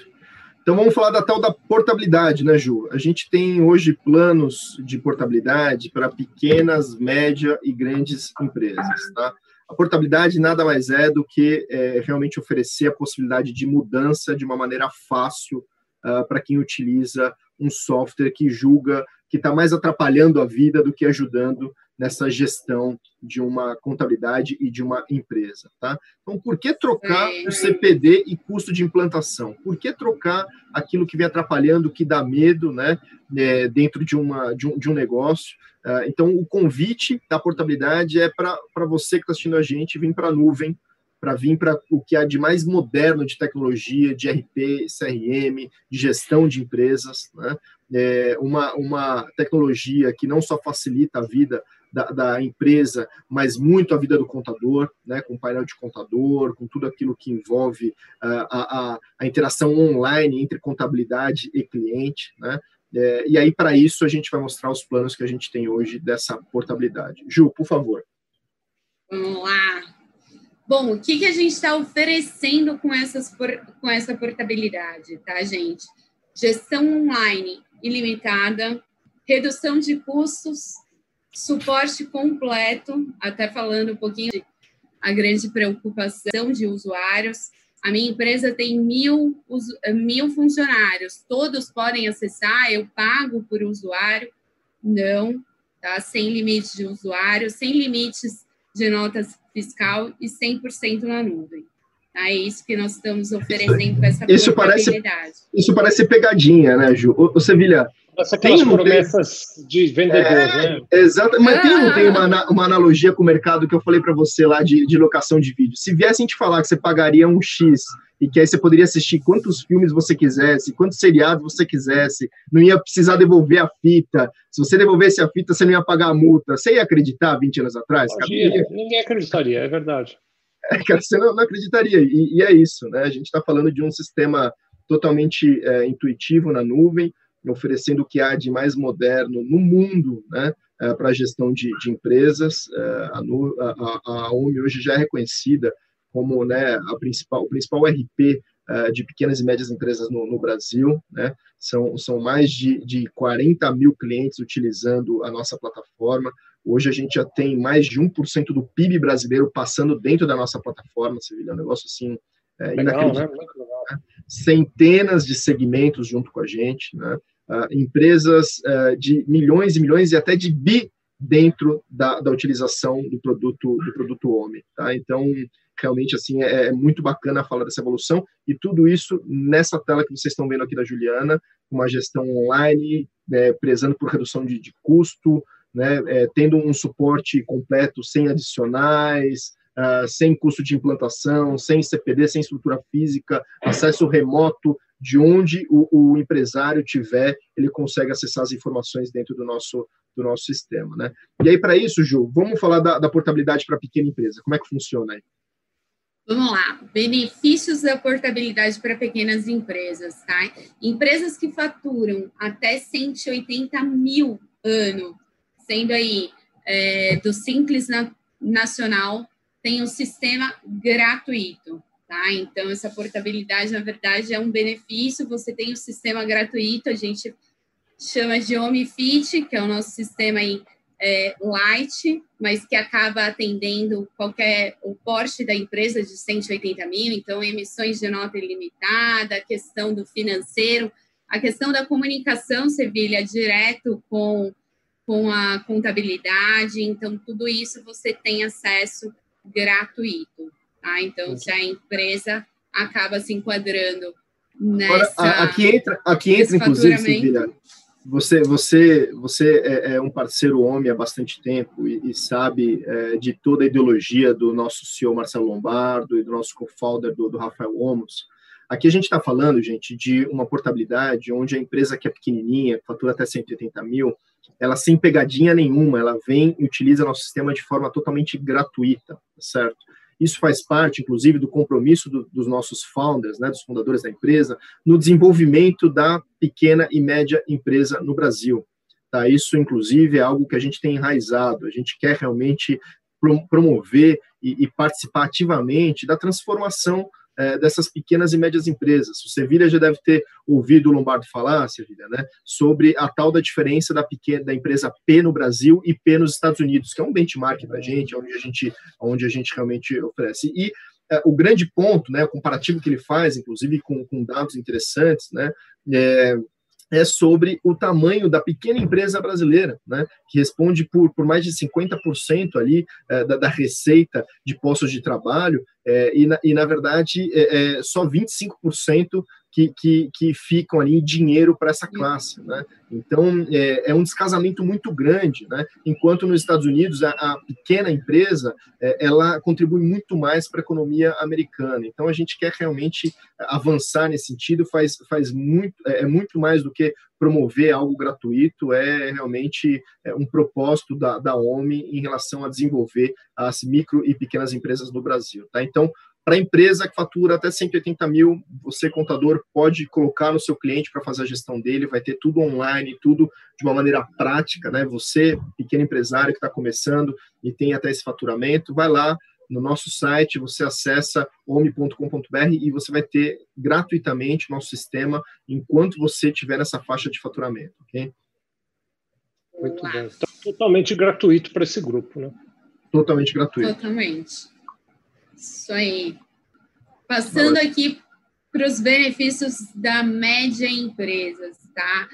Então vamos falar da tal da portabilidade, né, Ju? A gente tem hoje planos de portabilidade para pequenas, média e grandes empresas, tá? A portabilidade nada mais é do que é, realmente oferecer a possibilidade de mudança de uma maneira fácil uh, para quem utiliza um software que julga que está mais atrapalhando a vida do que ajudando nessa gestão de uma contabilidade e de uma empresa, tá? Então, por que trocar o CPD e custo de implantação? Por que trocar aquilo que vem atrapalhando, que dá medo, né, é, dentro de, uma, de, um, de um negócio? Uh, então, o convite da portabilidade é para você que está assistindo a gente vir para a nuvem, para vir para o que há de mais moderno de tecnologia, de RP, CRM, de gestão de empresas, né? É uma, uma tecnologia que não só facilita a vida da, da, empresa, mas muito a vida do contador, né, com painel de contador, com tudo aquilo que envolve uh, a, a, a, interação online entre contabilidade e cliente, né? É, e aí, para isso, a gente vai mostrar os planos que a gente tem hoje dessa portabilidade. Ju, por favor. Vamos lá. Bom, o que, que a gente está oferecendo com, essas, com essa portabilidade, tá, gente? Gestão online ilimitada, redução de custos suporte completo, até falando um pouquinho de a grande preocupação de usuários. A minha empresa tem mil, mil funcionários, todos podem acessar, eu pago por usuário? Não, tá? Sem limite de usuário, sem limites de notas fiscal e 100% na nuvem. Tá? É isso que nós estamos oferecendo com essa isso parece Isso parece pegadinha, né, Ju? Ô, Sevilha, aquelas tem, promessas de vendedor, é, né? Exato, mas tem, não tem uma, uma analogia com o mercado que eu falei para você lá de, de locação de vídeo. Se viessem te falar que você pagaria um X e que aí você poderia assistir quantos filmes você quisesse, quantos seriados você quisesse, não ia precisar devolver a fita. Se você devolvesse a fita, você não ia pagar a multa. Você ia acreditar 20 anos atrás? Imagina, ninguém acreditaria, é verdade. (laughs) É, cara, você não, não acreditaria. E, e, é isso, né? A gente está falando de um sistema totalmente é, intuitivo na nuvem, oferecendo o que há de mais moderno no mundo, né? É, para a gestão de, de empresas. É, a, a, a OMI hoje já é reconhecida como né, a principal, o principal RP é, de pequenas e médias empresas no, no Brasil. Né? São, são mais de, de 40 mil clientes utilizando a nossa plataforma. Hoje a gente já tem mais de 1% do PIB brasileiro passando dentro da nossa plataforma, Sevilha, é um negócio assim é, legal, né? Centenas de segmentos junto com a gente, né? Uh, empresas uh, de milhões e milhões e até de bi dentro da, da utilização do produto do produto homem, tá? Então realmente assim é, é, muito bacana falar dessa evolução e tudo isso nessa tela que vocês estão vendo aqui da Juliana, uma gestão online, né, prezando por redução de, de custo, né, é, tendo um suporte completo sem adicionais, uh, sem custo de implantação, sem CPD, sem estrutura física, acesso remoto, de onde o, o empresário tiver, ele consegue acessar as informações dentro do nosso do nosso sistema, né? E aí, para isso, Ju, vamos falar da, da portabilidade para pequena empresa. Como é que funciona aí? Vamos lá, benefícios da portabilidade para pequenas empresas, tá? Empresas que faturam até 180 mil ano, sendo aí é, do Simples na, Nacional, tem um sistema gratuito, tá? Então, essa portabilidade, na verdade, é um benefício, você tem o um sistema gratuito, a gente chama de HomeFit, que é o nosso sistema aí, é, light, mas que acaba atendendo qualquer o porte da empresa de 180 mil, então emissões de nota ilimitada, a questão do financeiro, a questão da comunicação, Sevilha, direto com, com a contabilidade, então tudo isso você tem acesso gratuito, tá? Então, se a empresa acaba se enquadrando nessa... Agora, aqui entra, aqui entra inclusive, você, você, você é, é, um parceiro homem há bastante tempo e, e sabe é, de toda a ideologia do nosso CEO Marcelo Lombardo e do nosso co-founder do, do Rafael Omos. Aqui a gente está falando, gente, de uma portabilidade onde a empresa que é pequenininha, fatura até 180 mil, ela sem pegadinha nenhuma, ela vem e utiliza nosso sistema de forma totalmente gratuita, certo? Isso faz parte, inclusive, do compromisso do, dos nossos founders, né, dos fundadores da empresa, no desenvolvimento da pequena e média empresa no Brasil. Tá? Isso, inclusive, é algo que a gente tem enraizado. A gente quer realmente promover e, e participar ativamente da transformação é, dessas pequenas e médias empresas. O Sevilha já deve ter ouvido o Lombardo falar, Sevilha, né, sobre a tal da diferença da pequena da empresa P no Brasil e P nos Estados Unidos, que é um benchmark para a gente, onde a gente, onde a gente realmente oferece. E é, o grande ponto, né, o comparativo que ele faz, inclusive com, com dados interessantes, né, é, é sobre o tamanho da pequena empresa brasileira, né, que responde por, por mais de 50% ali é, da, da, receita de postos de trabalho, é, e, na, e, na verdade, é, é só 25% que, que, que ficam ali em dinheiro para essa classe. Né? Então, é, é, um descasamento muito grande. Né? Enquanto nos Estados Unidos, a, a pequena empresa é, ela contribui muito mais para a economia americana. Então, a gente quer realmente avançar nesse sentido, faz, faz muito, é, é muito mais do que promover algo gratuito, é realmente é, um propósito da, da OMI em relação a desenvolver as micro e pequenas empresas no Brasil. Tá? Então, para a empresa que fatura até 180 mil, você, contador, pode colocar no seu cliente para fazer a gestão dele, vai ter tudo online, tudo de uma maneira prática, né? Você, pequeno empresário que está começando e tem até esse faturamento, vai lá no nosso site, você acessa home.com.br e você vai ter gratuitamente nosso sistema enquanto você estiver nessa faixa de faturamento, ok? Muito bem. Então, totalmente gratuito para esse grupo, né? Totalmente gratuito. Totalmente. Isso aí. Passando aqui para os benefícios da média empresas, tá?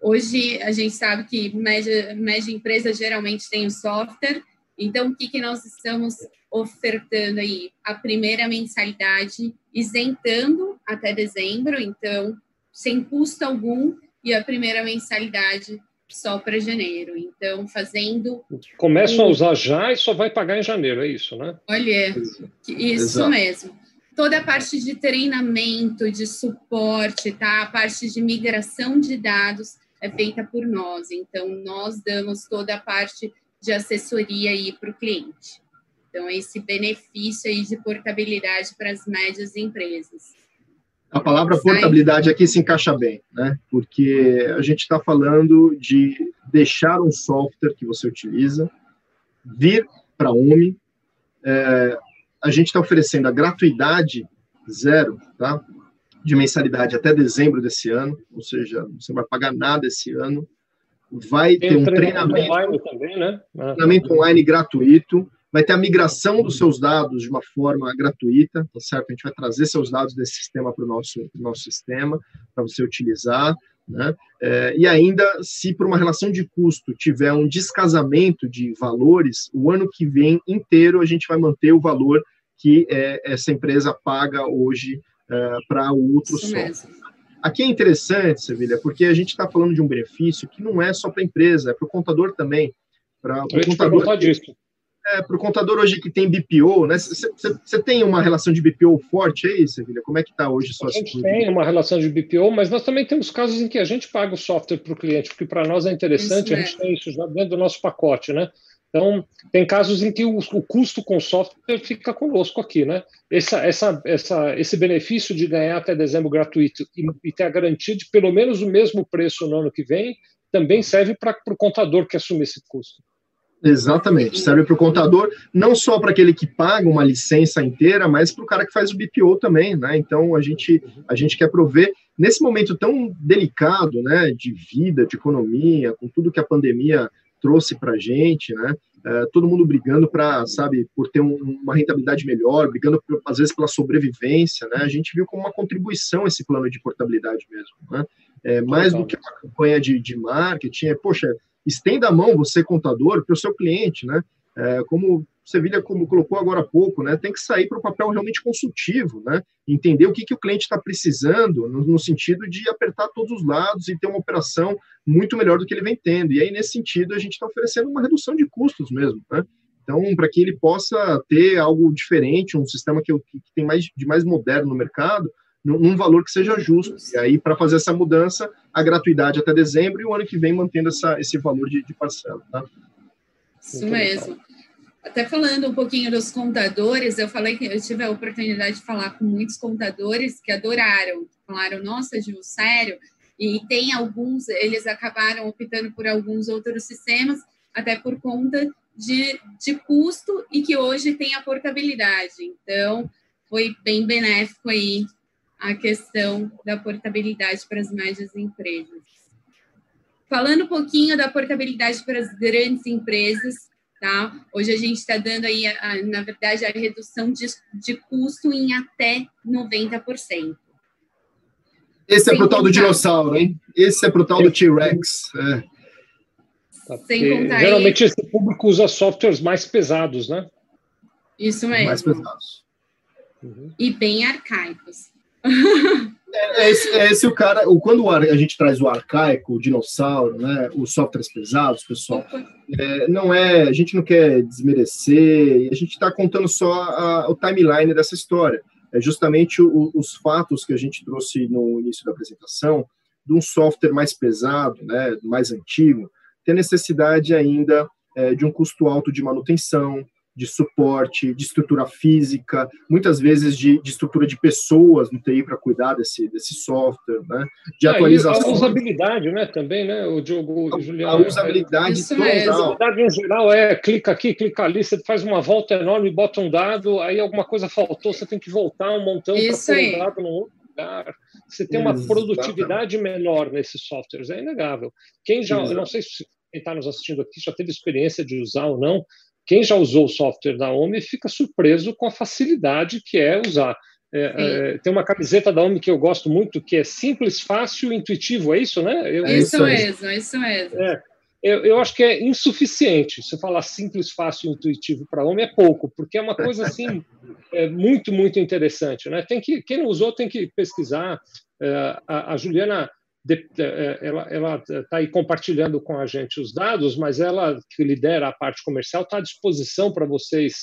Hoje a gente sabe que média, média empresa geralmente tem o um software, então o que, que nós estamos ofertando aí? A primeira mensalidade isentando até dezembro, então sem custo algum, e a primeira mensalidade só para janeiro. Então, fazendo. Começam um... a usar já e só vai pagar em janeiro, é isso, né? Olha, isso Exato. mesmo. Toda a parte de treinamento, de suporte, tá? A parte de migração de dados é feita por nós. Então, nós damos toda a parte de assessoria aí para o cliente. Então, esse benefício aí de portabilidade para as médias empresas. A palavra portabilidade aqui se encaixa bem, né? Porque a gente está falando de deixar um software que você utiliza vir para a UMI. É, a gente está oferecendo a gratuidade zero, tá? De mensalidade até dezembro desse ano, ou seja, você não vai pagar nada esse ano. Vai Tem ter um treinamento, treinamento online também, né? Treinamento online gratuito vai ter a migração dos seus dados de uma forma gratuita, tá certo? A gente vai trazer seus dados desse sistema para o nosso, nosso sistema, para você utilizar, né? É, e ainda, se por uma relação de custo tiver um descasamento de valores, o ano que vem inteiro a gente vai manter o valor que é, essa empresa paga hoje é, para o outro Isso software. Mesmo. Aqui é interessante, Sevilha, porque a gente está falando de um benefício que não é só para a empresa, é para o contador também. Para o contador. Disso. É, para o contador hoje que tem BPO, né? Você tem uma relação de BPO forte aí, Sevilha? Como é que está hoje sua A gente tem uma relação de BPO, mas nós também temos casos em que a gente paga o software para o cliente, porque para nós é interessante, isso a gente tem isso já dentro do nosso pacote, né? Então, tem casos em que o, o, custo com software fica conosco aqui, né? Essa, essa, essa, esse benefício de ganhar até dezembro gratuito e, e, ter a garantia de pelo menos o mesmo preço no ano que vem também serve para o contador que assume esse custo. Exatamente, serve para o contador, não só para aquele que paga uma licença inteira, mas para o cara que faz o BPO também, né? Então a gente, a gente quer prover, nesse momento tão delicado, né, de vida, de economia, com tudo que a pandemia trouxe para a gente, né? É, todo mundo brigando para, sabe, por ter um, uma rentabilidade melhor, brigando por, às vezes pela sobrevivência, né? A gente viu como uma contribuição esse plano de portabilidade mesmo, né? É, mais do que uma campanha de, de marketing, é, poxa, estenda a mão, você contador, para o seu cliente, né? É, como Sevilha como colocou agora há pouco, né, tem que sair para o papel realmente consultivo, né, entender o que, que o cliente está precisando, no, no, sentido de apertar todos os lados e ter uma operação muito melhor do que ele vem tendo. E aí, nesse sentido, a gente está oferecendo uma redução de custos mesmo. Né? Então, para que ele possa ter algo diferente, um sistema que, que tem mais de mais moderno no mercado, num, valor que seja justo. E aí, para fazer essa mudança, a gratuidade até dezembro e o ano que vem mantendo essa, esse valor de, de parcela. Tá? Isso mesmo. Até falando um pouquinho dos contadores, eu falei que eu tive a oportunidade de falar com muitos contadores que adoraram, falaram, nossa, Gil, sério? E tem alguns, eles acabaram optando por alguns outros sistemas, até por conta de, de custo e que hoje tem a portabilidade. Então, foi bem benéfico aí a questão da portabilidade para as médias empresas. Falando um pouquinho da portabilidade para as grandes empresas, Tá? Hoje a gente está dando aí, a, a, na verdade, a redução de, de custo em até 90%. Esse é para o tal do dinossauro, hein? Esse é para o tal do T-Rex. É. Tá, Sem contar geralmente aí... esse público usa softwares mais pesados, né? Isso mesmo. Mais pesados. Uhum. E bem arcaicos. É, é, esse, é esse o cara. O, quando a gente traz o arcaico, o dinossauro, né, os softwares pesados, pessoal, é, não é. A gente não quer desmerecer, a gente está contando só a, o timeline dessa história. É justamente o, os fatos que a gente trouxe no início da apresentação de um software mais pesado, né, mais antigo, tem necessidade ainda é, de um custo alto de manutenção, de suporte, de estrutura física, muitas vezes de, de estrutura de pessoas no TI para cuidar desse, desse software, né? de ah, atualização. a usabilidade, né? Também, né? O Diogo, a, Juliano. A usabilidade é, total. A usabilidade em geral é clica aqui, clica ali, você faz uma volta enorme, bota um dado, aí alguma coisa faltou, você tem que voltar um montão para pôr um dado no outro lugar. Você tem uma Exatamente. produtividade menor nesses softwares, é inegável. Quem já, eu não sei se quem está nos assistindo aqui já teve experiência de usar ou não, quem já usou o software da OMI fica surpreso com a facilidade que é usar. É, é, tem uma camiseta da OMI que eu gosto muito, que é simples, fácil e intuitivo, é isso, né? Eu, isso, eu, mesmo, isso mesmo. É, eu, eu, acho que é insuficiente. Se falar simples, fácil e intuitivo para OMI é pouco, porque é uma coisa assim (laughs) é, muito, muito interessante. Né? Tem que, quem não usou tem que pesquisar. É, a, a Juliana de, é, ela está aí compartilhando com a gente os dados, mas ela que lidera a parte comercial está à disposição para vocês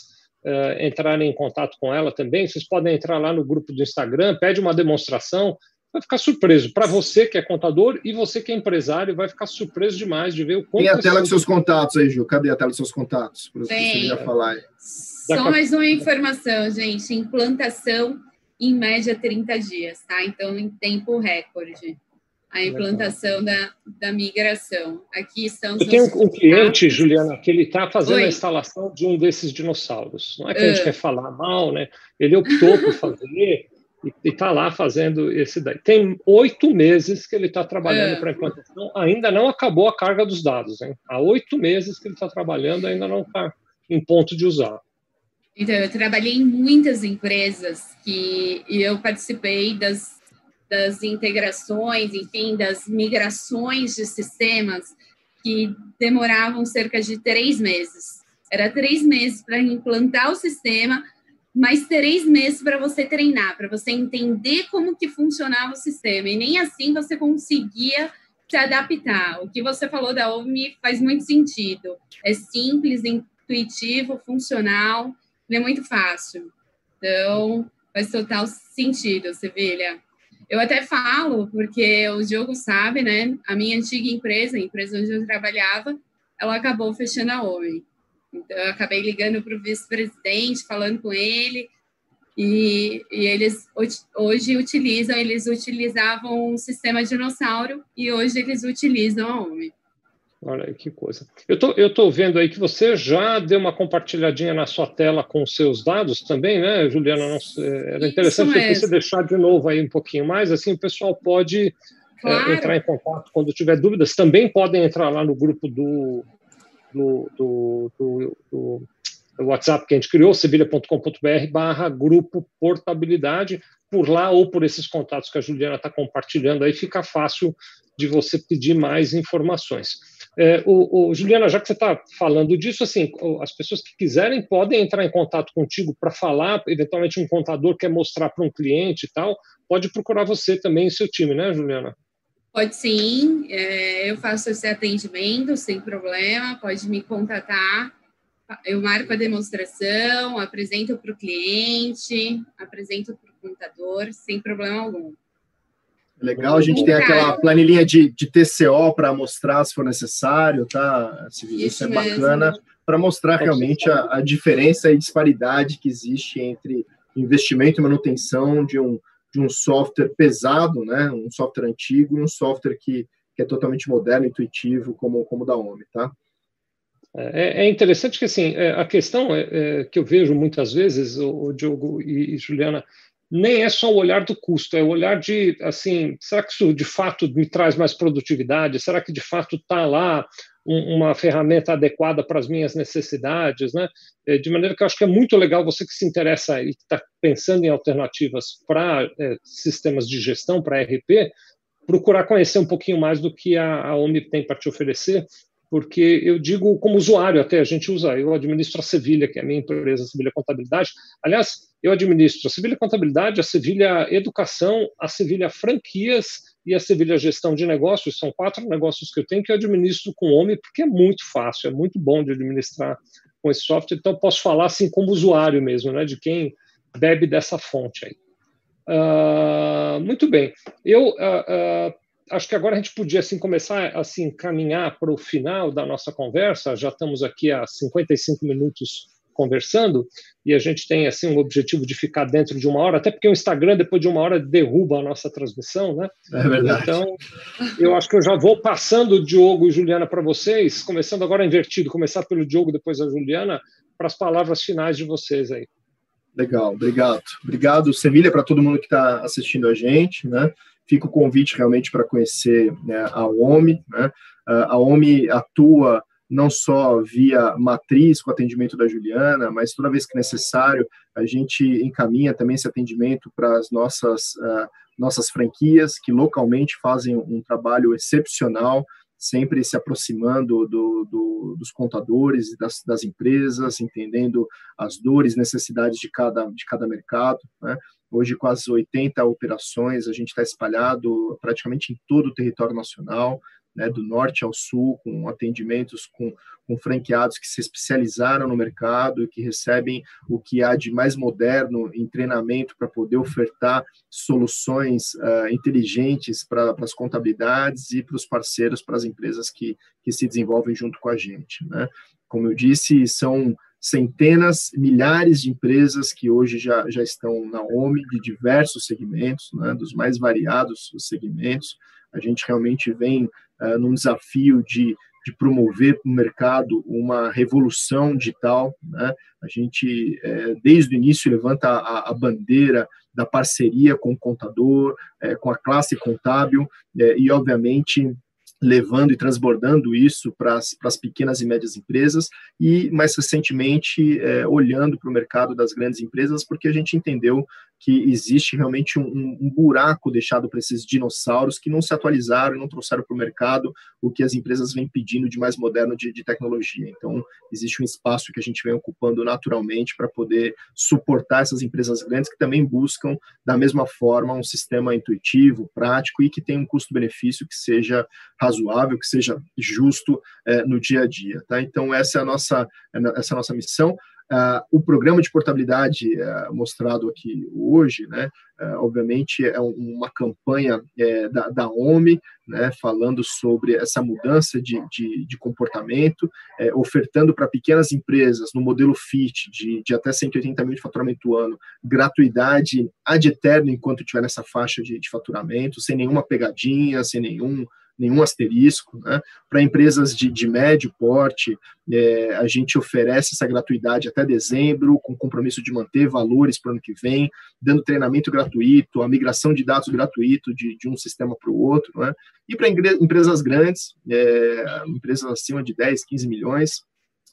uh, entrarem em contato com ela também. Vocês podem entrar lá no grupo do Instagram, pede uma demonstração, vai ficar surpreso. Para você que é contador e você que é empresário, vai ficar surpreso demais de ver o quanto. Tem a tela dos seus contatos aí, Ju. Cadê a tela dos seus contatos? Para você já falar aí. Só mais uma informação, gente. Implantação em média 30 dias, tá? Então, em tempo recorde a implantação da, da migração. Aqui estão Eu tenho um cliente, Juliana, que ele está fazendo Oi. a instalação de um desses dinossauros. Não é que a gente uh. quer falar mal, né? Ele optou por fazer (laughs) e está lá fazendo esse daí. Tem oito meses que ele está trabalhando uh. para a implantação, ainda não acabou a carga dos dados. Hein? Há oito meses que ele está trabalhando, ainda não está em ponto de usar. Então, eu trabalhei em muitas empresas que e eu participei das das integrações, enfim, das migrações de sistemas que demoravam cerca de três meses. Era três meses para implantar o sistema, mais três meses para você treinar, para você entender como que funcionava o sistema. E nem assim você conseguia se adaptar. O que você falou da OMI faz muito sentido. É simples, intuitivo, funcional, é muito fácil. Então, faz total sentido, Sevilha. Eu até falo, porque o Diogo sabe, né? A minha antiga empresa, a empresa onde eu trabalhava, ela acabou fechando a OMI. Então, eu acabei ligando para o vice-presidente, falando com ele, e, e, eles hoje utilizam, eles utilizavam o sistema dinossauro e hoje eles utilizam a OMI. Olha aí que coisa. Eu tô, eu tô vendo aí que você já deu uma compartilhadinha na sua tela com os seus dados também, né, Juliana? Não, era interessante você deixar de novo aí um pouquinho mais, assim o pessoal pode é, claro. é, entrar em contato quando tiver dúvidas. Também podem entrar lá no grupo do, do, do, do, do WhatsApp que a gente criou, sevilha.com.br barra grupo portabilidade, por lá ou por esses contatos que a Juliana está compartilhando aí, fica fácil de você pedir mais informações. É, o, o, Juliana, já que você está falando disso, assim, as pessoas que quiserem podem entrar em contato contigo para falar, eventualmente um contador quer mostrar para um cliente e tal, pode procurar você também e seu time, né, Juliana? Pode sim, é, eu faço esse atendimento sem problema, pode me contatar. Eu marco a demonstração, apresento para o cliente, apresento para o contador, sem problema algum. Legal, a gente tem aquela planilhinha de, de TCO para mostrar se for necessário, tá? Isso, isso é bacana para mostrar realmente a, a, diferença e disparidade que existe entre investimento e manutenção de um, de um software pesado, né? Um software antigo e um software que, que é totalmente moderno, intuitivo, como, como o da OMI, tá? É, é interessante que assim é, a questão é, é, que eu vejo muitas vezes, o, o Diogo e, e Juliana, nem é só o olhar do custo, é o olhar de, assim, será que isso de fato me traz mais produtividade? Será que de fato está lá um, uma ferramenta adequada para as minhas necessidades, né? É, de maneira que eu acho que é muito legal você que se interessa e está pensando em alternativas para é, sistemas de gestão, para RP, procurar conhecer um pouquinho mais do que a, a OMI tem para te oferecer, porque eu digo como usuário até, a gente usa, eu administro a Sevilha, que é a minha empresa, a Sevilha Contabilidade. Aliás, eu administro a Sevilha Contabilidade, a Sevilha Educação, a Sevilha Franquias e a Sevilha Gestão de Negócios. São quatro negócios que eu tenho que eu administro com o OMI, porque é muito fácil, é muito bom de administrar com esse software. Então, posso falar assim como usuário mesmo, né, de quem bebe dessa fonte aí. Uh, muito bem. Eu uh, uh, acho que agora a gente podia assim começar a assim, caminhar para o final da nossa conversa. Já estamos aqui há 55 minutos conversando e a gente tem assim um objetivo de ficar dentro de uma hora, até porque o Instagram depois de uma hora derruba a nossa transmissão, né? É verdade. Então, eu acho que eu já vou passando o Diogo e Juliana para vocês, começando agora invertido, começar pelo Diogo depois a Juliana, para as palavras finais de vocês aí. Legal, obrigado. Obrigado, Sevilha, para todo mundo que está assistindo a gente, né? fica o convite realmente para conhecer né, a OMI. Né? A OMI atua não só via matriz com atendimento da Juliana, mas toda vez que necessário, a gente encaminha também esse atendimento para as nossas, uh, nossas franquias, que localmente fazem um trabalho excepcional, sempre se aproximando do, do, dos contadores das, das, empresas, entendendo as dores, necessidades de cada, de cada mercado. Né? Hoje, quase 80 operações, a gente está espalhado praticamente em todo o território nacional, né, do norte ao sul, com atendimentos com, com franqueados que se especializaram no mercado e que recebem o que há de mais moderno em treinamento para poder ofertar soluções uh, inteligentes para as contabilidades e para os parceiros, para as empresas que, que se desenvolvem junto com a gente. Né? Como eu disse, são centenas, milhares de empresas que hoje já, já estão na OMI de diversos segmentos, né, dos mais variados segmentos. A gente realmente vem uh, num desafio de, de promover para o mercado uma revolução digital. Né? A gente, é, desde o início, levanta a, a, bandeira da parceria com o contador, é, com a classe contábil, é, e, obviamente, levando e transbordando isso para as pequenas e médias empresas e, mais recentemente, é, olhando para o mercado das grandes empresas, porque a gente entendeu que existe realmente um, um buraco deixado para esses dinossauros que não se atualizaram e não trouxeram para o mercado o que as empresas vêm pedindo de mais moderno de, de tecnologia. Então, existe um espaço que a gente vem ocupando naturalmente para poder suportar essas empresas grandes que também buscam, da mesma forma, um sistema intuitivo, prático e que tenha um custo-benefício que seja razoável, que seja justo é, no dia a dia. Tá? Então, essa é a nossa, essa é a nossa missão. Uh, o programa de portabilidade uh, mostrado aqui hoje, né, uh, obviamente é um, uma campanha é, da, da OMI, né, falando sobre essa mudança de, de, de comportamento, é, ofertando para pequenas empresas, no modelo FIT, de, de até 180 mil de faturamento ano, gratuidade ad eterno enquanto estiver nessa faixa de, de faturamento, sem nenhuma pegadinha, sem nenhum nenhum asterisco. Né? Para empresas de, de, médio porte, é, a gente oferece essa gratuidade até dezembro, com compromisso de manter valores para o ano que vem, dando treinamento gratuito, a migração de dados gratuito de, de um sistema para o outro. Né? E para empresas grandes, é, empresas acima de 10, 15 milhões,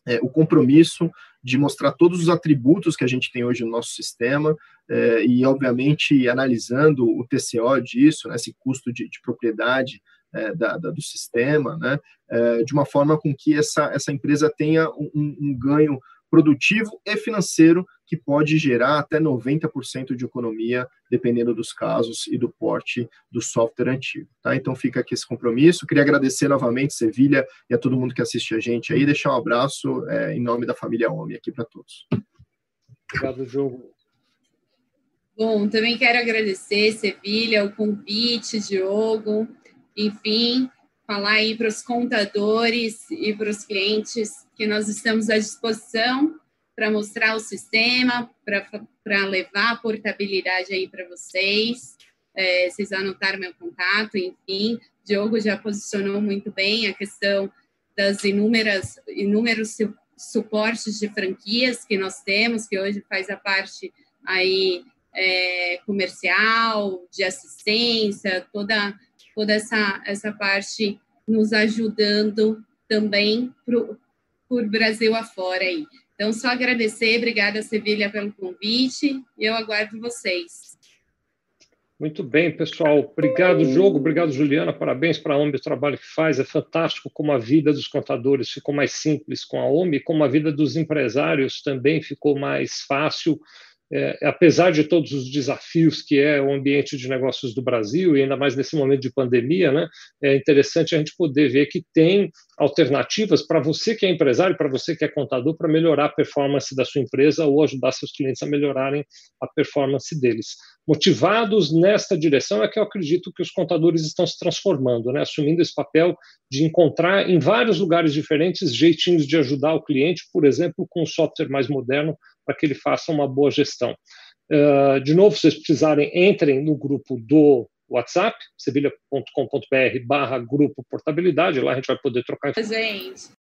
é, o compromisso de mostrar todos os atributos que a gente tem hoje no nosso sistema é, e, obviamente, analisando o TCO disso, né, esse custo de, de propriedade é, da, da, do sistema, né, é, de uma forma com que essa, essa empresa tenha um, um, ganho produtivo e financeiro que pode gerar até 90% de economia, dependendo dos casos e do porte do software antigo. Tá? Então fica aqui esse compromisso. Queria agradecer novamente, Sevilha, e a todo mundo que assiste a gente aí, deixar um abraço é, em nome da família OMI aqui para todos. Obrigado, Diogo. Bom, também quero agradecer, Sevilha, o convite, Diogo enfim, falar aí para os contadores e para os clientes que nós estamos à disposição para mostrar o sistema, para levar a portabilidade aí para vocês. É, vocês anotaram meu contato, enfim. Diogo já posicionou muito bem a questão das inúmeras, inúmeros suportes de franquias que nós temos, que hoje faz a parte aí é, comercial, de assistência, toda toda essa, essa parte nos ajudando também pro, por Brasil afora aí. Então, só agradecer, obrigada, Sevilha, pelo convite, e eu aguardo vocês. Muito bem, pessoal. Obrigado, Jogo. Obrigado, Juliana. Parabéns para a OMB, o trabalho que faz. É fantástico como a vida dos contadores ficou mais simples com a OMB, como a vida dos empresários também ficou mais fácil é, apesar de todos os desafios que é o ambiente de negócios do Brasil, e ainda mais nesse momento de pandemia, né, é interessante a gente poder ver que tem alternativas para você que é empresário, para você que é contador, para melhorar a performance da sua empresa ou ajudar seus clientes a melhorarem a performance deles. Motivados nesta direção é que eu acredito que os contadores estão se transformando, né, assumindo esse papel de encontrar em vários lugares diferentes jeitinhos de ajudar o cliente, por exemplo, com um software mais moderno para que ele faça uma boa gestão. Uh, de novo, se vocês precisarem, entrem no grupo do WhatsApp, sevilha.com.br barra grupo portabilidade, lá a gente vai poder trocar informações.